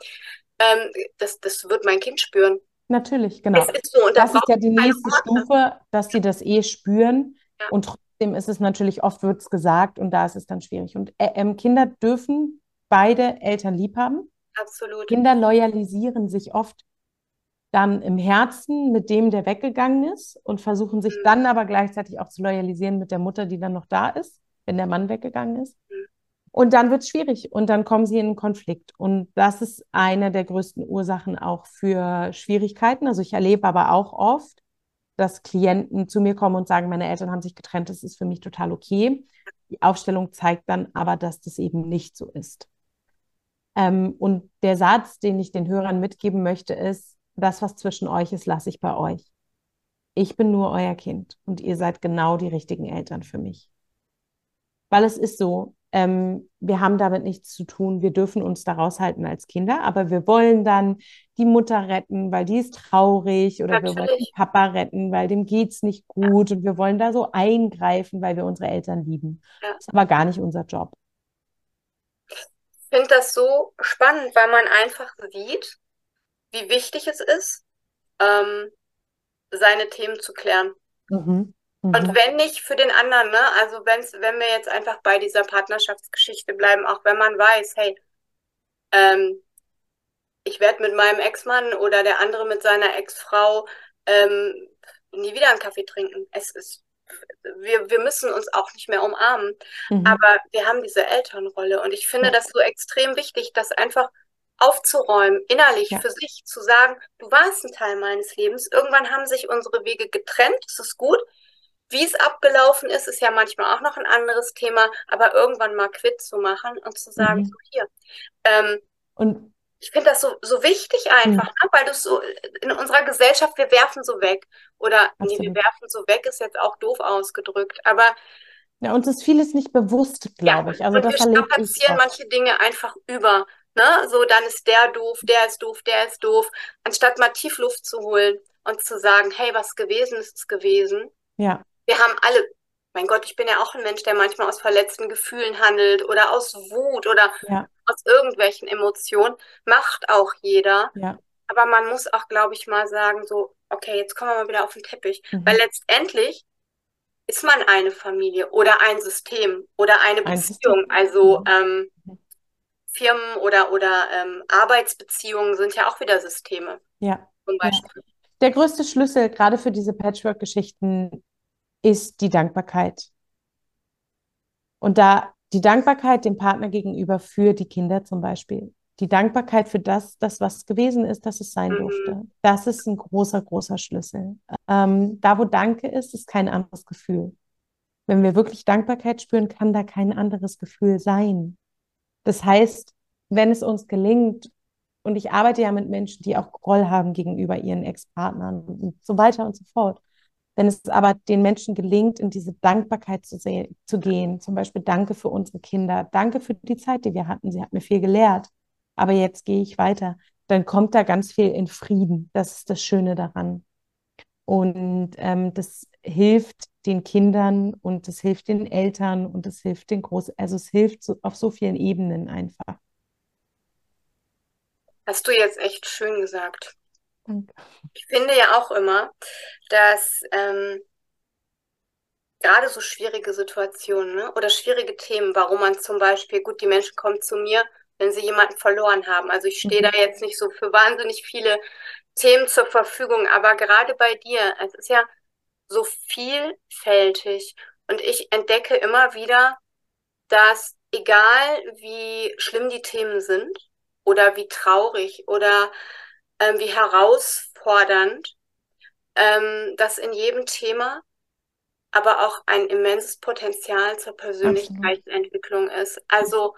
ähm, das, das wird mein Kind spüren. Natürlich, genau. Ist so, das ist ja die nächste Stufe, dass sie das eh spüren. Ja. Und trotzdem ist es natürlich, oft wird es gesagt und da ist es dann schwierig. Und äh, ähm, Kinder dürfen beide Eltern lieb haben. Absolut. Kinder loyalisieren sich oft dann im Herzen mit dem, der weggegangen ist und versuchen sich mhm. dann aber gleichzeitig auch zu loyalisieren mit der Mutter, die dann noch da ist, wenn der Mann weggegangen ist. Mhm. Und dann wird es schwierig und dann kommen sie in einen Konflikt. Und das ist eine der größten Ursachen auch für Schwierigkeiten. Also ich erlebe aber auch oft, dass Klienten zu mir kommen und sagen, meine Eltern haben sich getrennt, das ist für mich total okay. Die Aufstellung zeigt dann aber, dass das eben nicht so ist. Ähm, und der Satz, den ich den Hörern mitgeben möchte, ist, das, was zwischen euch ist, lasse ich bei euch. Ich bin nur euer Kind und ihr seid genau die richtigen Eltern für mich. Weil es ist so, ähm, wir haben damit nichts zu tun, wir dürfen uns da raushalten als Kinder, aber wir wollen dann die Mutter retten, weil die ist traurig oder Natürlich. wir wollen den Papa retten, weil dem geht es nicht gut ja. und wir wollen da so eingreifen, weil wir unsere Eltern lieben. Ja. Das ist aber gar nicht unser Job. Ich finde das so spannend, weil man einfach sieht, wie wichtig es ist, ähm, seine Themen zu klären. Mhm. Mhm. Und wenn nicht für den anderen, ne? Also wenn's, wenn wir jetzt einfach bei dieser Partnerschaftsgeschichte bleiben, auch wenn man weiß, hey, ähm, ich werde mit meinem Ex-Mann oder der andere mit seiner Ex-Frau ähm, nie wieder einen Kaffee trinken. Es ist, wir, wir müssen uns auch nicht mehr umarmen. Mhm. Aber wir haben diese Elternrolle. Und ich finde das so extrem wichtig, das einfach aufzuräumen, innerlich ja. für sich zu sagen, du warst ein Teil meines Lebens. Irgendwann haben sich unsere Wege getrennt. Das ist gut. Wie es abgelaufen ist, ist ja manchmal auch noch ein anderes Thema, aber irgendwann mal quitt zu machen und zu sagen, mhm. so hier. Ähm, und ich finde das so, so wichtig einfach, mhm. ne? weil du so in unserer Gesellschaft, wir werfen so weg. Oder Absolut. nee, wir werfen so weg, ist jetzt auch doof ausgedrückt. Aber ja, uns ist vieles nicht bewusst, glaube ja, ich. Also und das wir strapazieren manche Dinge einfach über. Ne? So, dann ist der doof, der ist doof, der ist doof. Anstatt mal Tiefluft zu holen und zu sagen, hey, was gewesen ist, ist gewesen. Ja wir haben alle, mein Gott, ich bin ja auch ein Mensch, der manchmal aus verletzten Gefühlen handelt oder aus Wut oder ja. aus irgendwelchen Emotionen. Macht auch jeder. Ja. Aber man muss auch, glaube ich, mal sagen, so, okay, jetzt kommen wir mal wieder auf den Teppich. Mhm. Weil letztendlich ist man eine Familie oder ein System oder eine ein Beziehung. System. Also mhm. ähm, Firmen oder, oder ähm, Arbeitsbeziehungen sind ja auch wieder Systeme. Ja. Zum Beispiel. Ja. Der größte Schlüssel gerade für diese Patchwork-Geschichten ist die Dankbarkeit. Und da die Dankbarkeit dem Partner gegenüber für die Kinder zum Beispiel. Die Dankbarkeit für das, das was gewesen ist, dass es sein mhm. durfte. Das ist ein großer, großer Schlüssel. Ähm, da, wo Danke ist, ist kein anderes Gefühl. Wenn wir wirklich Dankbarkeit spüren, kann da kein anderes Gefühl sein. Das heißt, wenn es uns gelingt, und ich arbeite ja mit Menschen, die auch Groll haben gegenüber ihren Ex-Partnern und so weiter und so fort. Wenn es aber den Menschen gelingt, in diese Dankbarkeit zu, zu gehen, zum Beispiel Danke für unsere Kinder, danke für die Zeit, die wir hatten, sie hat mir viel gelehrt, aber jetzt gehe ich weiter, dann kommt da ganz viel in Frieden. Das ist das Schöne daran. Und ähm, das hilft den Kindern und es hilft den Eltern und es hilft den Groß, also es hilft so, auf so vielen Ebenen einfach. Hast du jetzt echt schön gesagt. Danke. Ich finde ja auch immer, dass ähm, gerade so schwierige Situationen ne, oder schwierige Themen, warum man zum Beispiel, gut, die Menschen kommen zu mir, wenn sie jemanden verloren haben. Also ich stehe mhm. da jetzt nicht so für wahnsinnig viele Themen zur Verfügung, aber gerade bei dir, es ist ja so vielfältig und ich entdecke immer wieder, dass egal wie schlimm die Themen sind oder wie traurig oder ähm, wie herausfordernd, ähm, dass in jedem Thema aber auch ein immenses Potenzial zur Persönlichkeitsentwicklung ist. Also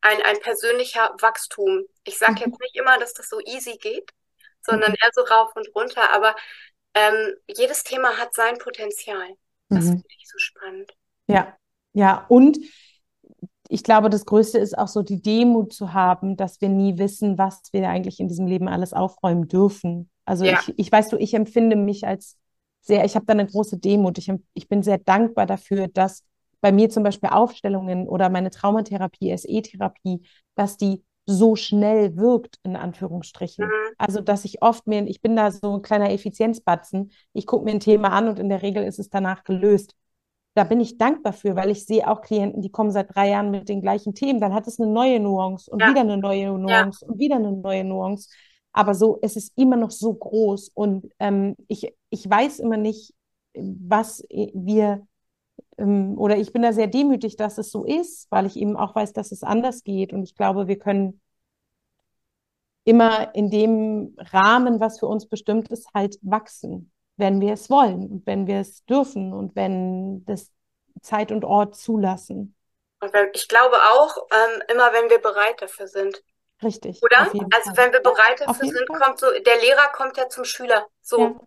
ein, ein persönlicher Wachstum. Ich sage jetzt mhm. nicht immer, dass das so easy geht, sondern eher so rauf und runter, aber ähm, jedes Thema hat sein Potenzial. Das mhm. finde ich so spannend. Ja, ja, und ich glaube, das Größte ist auch so die Demut zu haben, dass wir nie wissen, was wir eigentlich in diesem Leben alles aufräumen dürfen. Also ja. ich, ich weiß du, ich empfinde mich als sehr, ich habe da eine große Demut. Ich, ich bin sehr dankbar dafür, dass bei mir zum Beispiel Aufstellungen oder meine Traumatherapie, SE-Therapie, dass die so schnell wirkt, in Anführungsstrichen. Mhm. Also, dass ich oft mir, ich bin da so ein kleiner Effizienzbatzen, ich gucke mir ein Thema an und in der Regel ist es danach gelöst da bin ich dankbar für, weil ich sehe auch Klienten, die kommen seit drei Jahren mit den gleichen Themen. Dann hat es eine neue Nuance und ja. wieder eine neue Nuance ja. und wieder eine neue Nuance. Aber so, es ist immer noch so groß und ähm, ich, ich weiß immer nicht, was wir ähm, oder ich bin da sehr demütig, dass es so ist, weil ich eben auch weiß, dass es anders geht. Und ich glaube, wir können immer in dem Rahmen, was für uns bestimmt ist, halt wachsen wenn wir es wollen und wenn wir es dürfen und wenn das Zeit und Ort zulassen. Und ich glaube auch, ähm, immer wenn wir bereit dafür sind. Richtig. Oder? Also wenn wir bereit dafür sind, Fall. kommt so, der Lehrer kommt ja zum Schüler. So. Ja.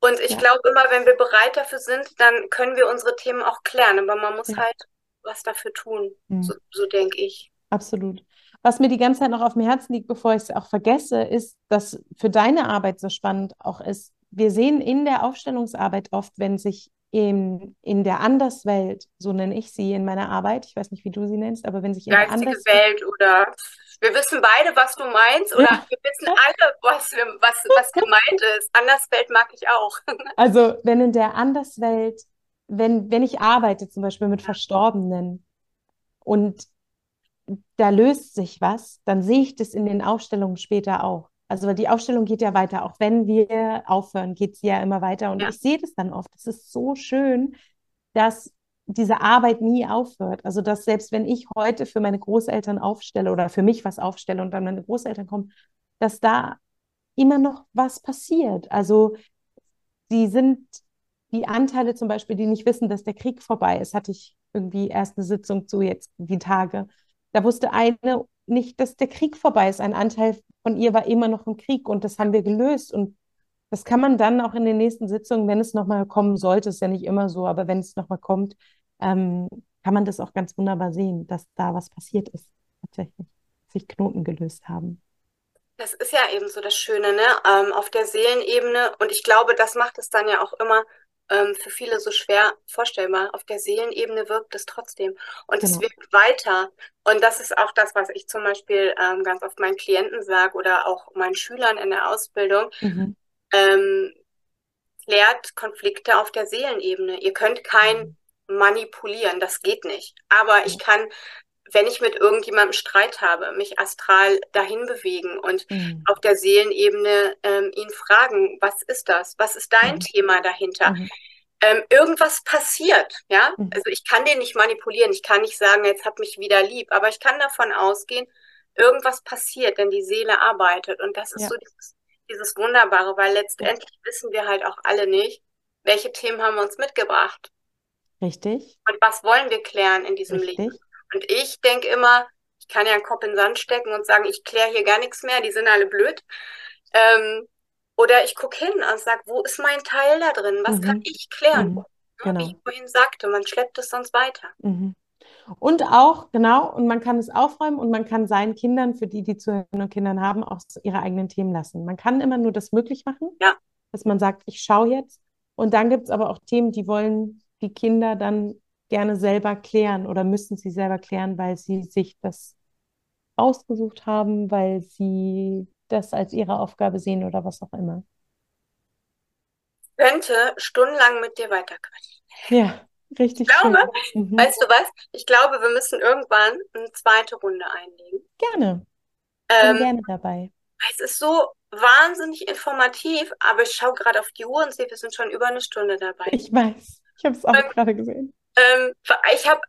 Und ich ja. glaube immer, wenn wir bereit dafür sind, dann können wir unsere Themen auch klären. Aber man muss halt was dafür tun. Mhm. So, so denke ich. Absolut. Was mir die ganze Zeit noch auf dem Herzen liegt, bevor ich es auch vergesse, ist, dass für deine Arbeit so spannend auch ist, wir sehen in der Aufstellungsarbeit oft, wenn sich in, in der Anderswelt, so nenne ich sie in meiner Arbeit, ich weiß nicht, wie du sie nennst, aber wenn sich in Geistige der Anderswelt Welt oder wir wissen beide, was du meinst, oder wir wissen alle, was, was, was gemeint ist. Anderswelt mag ich auch. Also, wenn in der Anderswelt, wenn, wenn ich arbeite zum Beispiel mit Verstorbenen und da löst sich was, dann sehe ich das in den Aufstellungen später auch. Also die Ausstellung geht ja weiter, auch wenn wir aufhören, geht sie ja immer weiter. Und ja. ich sehe das dann oft. Es ist so schön, dass diese Arbeit nie aufhört. Also dass selbst wenn ich heute für meine Großeltern aufstelle oder für mich was aufstelle und dann meine Großeltern kommen, dass da immer noch was passiert. Also die sind die Anteile zum Beispiel, die nicht wissen, dass der Krieg vorbei ist, hatte ich irgendwie erst eine Sitzung zu jetzt die Tage. Da wusste eine nicht, dass der Krieg vorbei ist. Ein Anteil von ihr war immer noch im Krieg und das haben wir gelöst. Und das kann man dann auch in den nächsten Sitzungen, wenn es nochmal kommen sollte, ist ja nicht immer so, aber wenn es nochmal kommt, ähm, kann man das auch ganz wunderbar sehen, dass da was passiert ist, tatsächlich, sich Knoten gelöst haben. Das ist ja eben so das Schöne, ne? Ähm, auf der Seelenebene. Und ich glaube, das macht es dann ja auch immer ähm, für viele so schwer vorstellbar. Auf der Seelenebene wirkt es trotzdem. Und genau. es wirkt weiter. Und das ist auch das, was ich zum Beispiel ähm, ganz oft meinen Klienten sage oder auch meinen Schülern in der Ausbildung. Mhm. Ähm, klärt Konflikte auf der Seelenebene. Ihr könnt kein mhm. manipulieren, das geht nicht. Aber ich kann, wenn ich mit irgendjemandem Streit habe, mich astral dahin bewegen und mhm. auf der Seelenebene ähm, ihn fragen, was ist das? Was ist dein mhm. Thema dahinter? Mhm. Ähm, irgendwas passiert, ja. Mhm. Also ich kann den nicht manipulieren, ich kann nicht sagen, jetzt hab mich wieder lieb, aber ich kann davon ausgehen, irgendwas passiert, denn die Seele arbeitet. Und das ist ja. so dieses, dieses Wunderbare, weil letztendlich ja. wissen wir halt auch alle nicht, welche Themen haben wir uns mitgebracht. Richtig. Und was wollen wir klären in diesem Richtig. Leben? Und ich denke immer, ich kann ja einen Kopf in den Sand stecken und sagen, ich kläre hier gar nichts mehr, die sind alle blöd. Ähm, oder ich gucke hin und sage, wo ist mein Teil da drin? Was mhm. kann ich klären? Mhm. Genau. Wie ich vorhin sagte, man schleppt es sonst weiter. Mhm. Und auch, genau, und man kann es aufräumen und man kann seinen Kindern, für die, die zuhören und Kindern haben, auch ihre eigenen Themen lassen. Man kann immer nur das möglich machen, ja. dass man sagt, ich schaue jetzt. Und dann gibt es aber auch Themen, die wollen die Kinder dann gerne selber klären oder müssen sie selber klären, weil sie sich das ausgesucht haben, weil sie das als ihre Aufgabe sehen oder was auch immer. Ich könnte stundenlang mit dir weiterquatschen. Ja. Richtig. Ich glaube, mhm. weißt du was? Ich glaube, wir müssen irgendwann eine zweite Runde einlegen. Gerne. Ähm, gerne dabei. Es ist so wahnsinnig informativ, aber ich schaue gerade auf die Uhr und sehe, wir sind schon über eine Stunde dabei. Ich weiß. Ich habe es auch ähm, gerade gesehen. Ähm, ich habe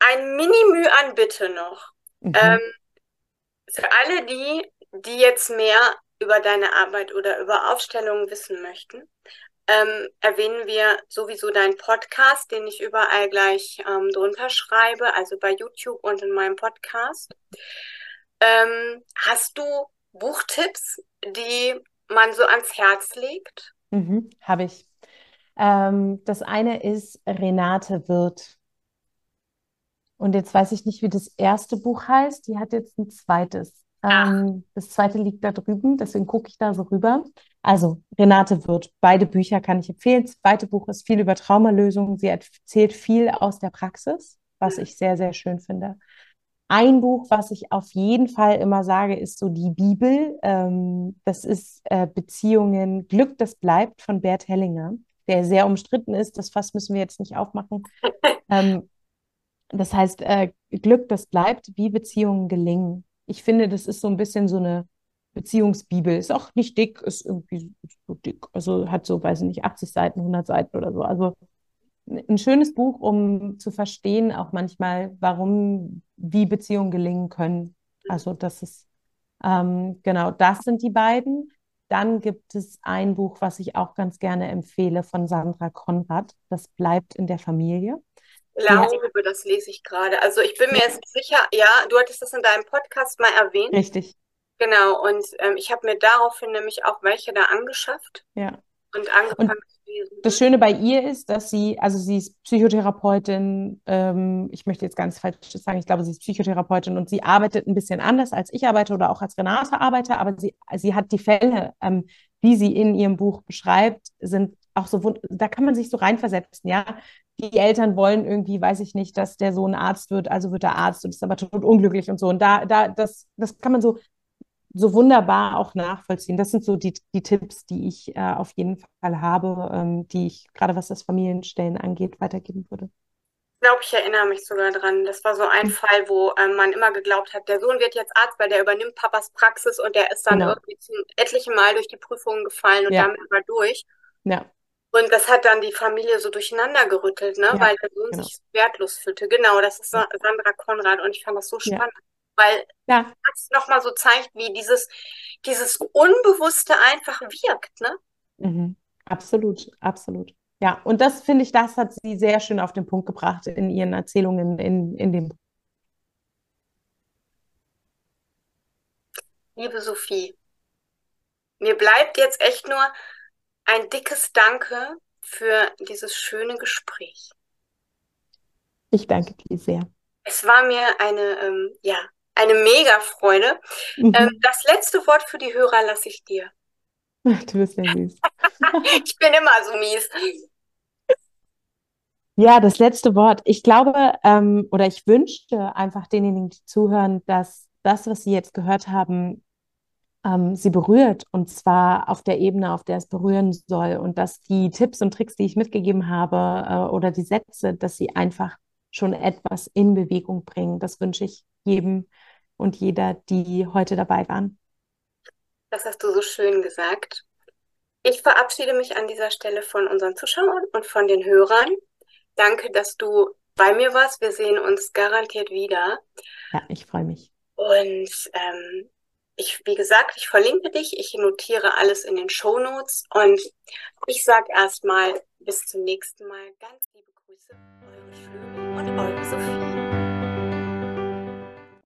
ein Mini-Mühe an Bitte noch. Mhm. Ähm, für alle die, die jetzt mehr über deine Arbeit oder über Aufstellungen wissen möchten, ähm, erwähnen wir sowieso deinen Podcast, den ich überall gleich ähm, drunter schreibe, also bei YouTube und in meinem Podcast. Ähm, hast du Buchtipps, die man so ans Herz legt? Mhm, Habe ich. Ähm, das eine ist Renate Wirth. Und jetzt weiß ich nicht, wie das erste Buch heißt. Die hat jetzt ein zweites. Ähm, das zweite liegt da drüben, deswegen gucke ich da so rüber. Also Renate Wirth, beide Bücher kann ich empfehlen. Das zweite Buch ist viel über Traumalösungen. Sie erzählt viel aus der Praxis, was ich sehr, sehr schön finde. Ein Buch, was ich auf jeden Fall immer sage, ist so die Bibel. Ähm, das ist äh, Beziehungen, Glück, das bleibt von Bert Hellinger, der sehr umstritten ist. Das Fass müssen wir jetzt nicht aufmachen. Ähm, das heißt, äh, Glück, das bleibt, wie Beziehungen gelingen. Ich finde, das ist so ein bisschen so eine Beziehungsbibel. Ist auch nicht dick, ist irgendwie so dick. Also hat so, weiß ich nicht, 80 Seiten, 100 Seiten oder so. Also ein schönes Buch, um zu verstehen, auch manchmal, warum, wie Beziehungen gelingen können. Also das ist, ähm, genau, das sind die beiden. Dann gibt es ein Buch, was ich auch ganz gerne empfehle von Sandra Konrad. Das bleibt in der Familie. Glaube, das lese ich gerade. Also ich bin mir jetzt sicher, ja, du hattest das in deinem Podcast mal erwähnt. Richtig. Genau, und ähm, ich habe mir daraufhin nämlich auch welche da angeschafft. Ja. Und angefangen und zu lesen. Das Schöne bei ihr ist, dass sie, also sie ist Psychotherapeutin, ähm, ich möchte jetzt ganz falsch sagen, ich glaube, sie ist Psychotherapeutin und sie arbeitet ein bisschen anders, als ich arbeite oder auch als Renate arbeite, aber sie, sie hat die Fälle, ähm, die sie in ihrem Buch beschreibt, sind auch so, da kann man sich so reinversetzen, ja. Die Eltern wollen irgendwie, weiß ich nicht, dass der Sohn Arzt wird, also wird er Arzt und ist aber tot unglücklich und so. Und da, da, das, das kann man so so wunderbar auch nachvollziehen. Das sind so die, die Tipps, die ich äh, auf jeden Fall habe, ähm, die ich gerade was das Familienstellen angeht, weitergeben würde. Ich glaube, ich erinnere mich sogar dran. Das war so ein mhm. Fall, wo ähm, man immer geglaubt hat, der Sohn wird jetzt Arzt, weil der übernimmt Papas Praxis und der ist dann genau. irgendwie zum etliche Mal durch die Prüfungen gefallen und ja. damit war durch. Ja. Und das hat dann die Familie so durcheinander gerüttelt, ne? Ja, weil der Sohn genau. sich wertlos fühlte. Genau, das ist Sandra Konrad und ich fand das so spannend. Ja weil ja. das nochmal so zeigt, wie dieses, dieses Unbewusste einfach wirkt, ne? Mhm. Absolut, absolut. Ja, und das finde ich, das hat sie sehr schön auf den Punkt gebracht in ihren Erzählungen in, in dem. Liebe Sophie, mir bleibt jetzt echt nur ein dickes Danke für dieses schöne Gespräch. Ich danke dir sehr. Es war mir eine, ähm, ja, eine Mega-Freude. Mhm. Ähm, das letzte Wort für die Hörer lasse ich dir. Du bist ja mies. ich bin immer so mies. Ja, das letzte Wort. Ich glaube, ähm, oder ich wünschte einfach denjenigen, die zuhören, dass das, was sie jetzt gehört haben, ähm, sie berührt und zwar auf der Ebene, auf der es berühren soll und dass die Tipps und Tricks, die ich mitgegeben habe äh, oder die Sätze, dass sie einfach schon etwas in Bewegung bringen. Das wünsche ich jedem und jeder, die heute dabei waren. Das hast du so schön gesagt. Ich verabschiede mich an dieser Stelle von unseren Zuschauern und von den Hörern. Danke, dass du bei mir warst. Wir sehen uns garantiert wieder. Ja, ich freue mich. Und ähm, ich, wie gesagt, ich verlinke dich, ich notiere alles in den Show Notes und ich sage erstmal bis zum nächsten Mal. Ganz liebe Grüße, eure Flügel und eure Sophie.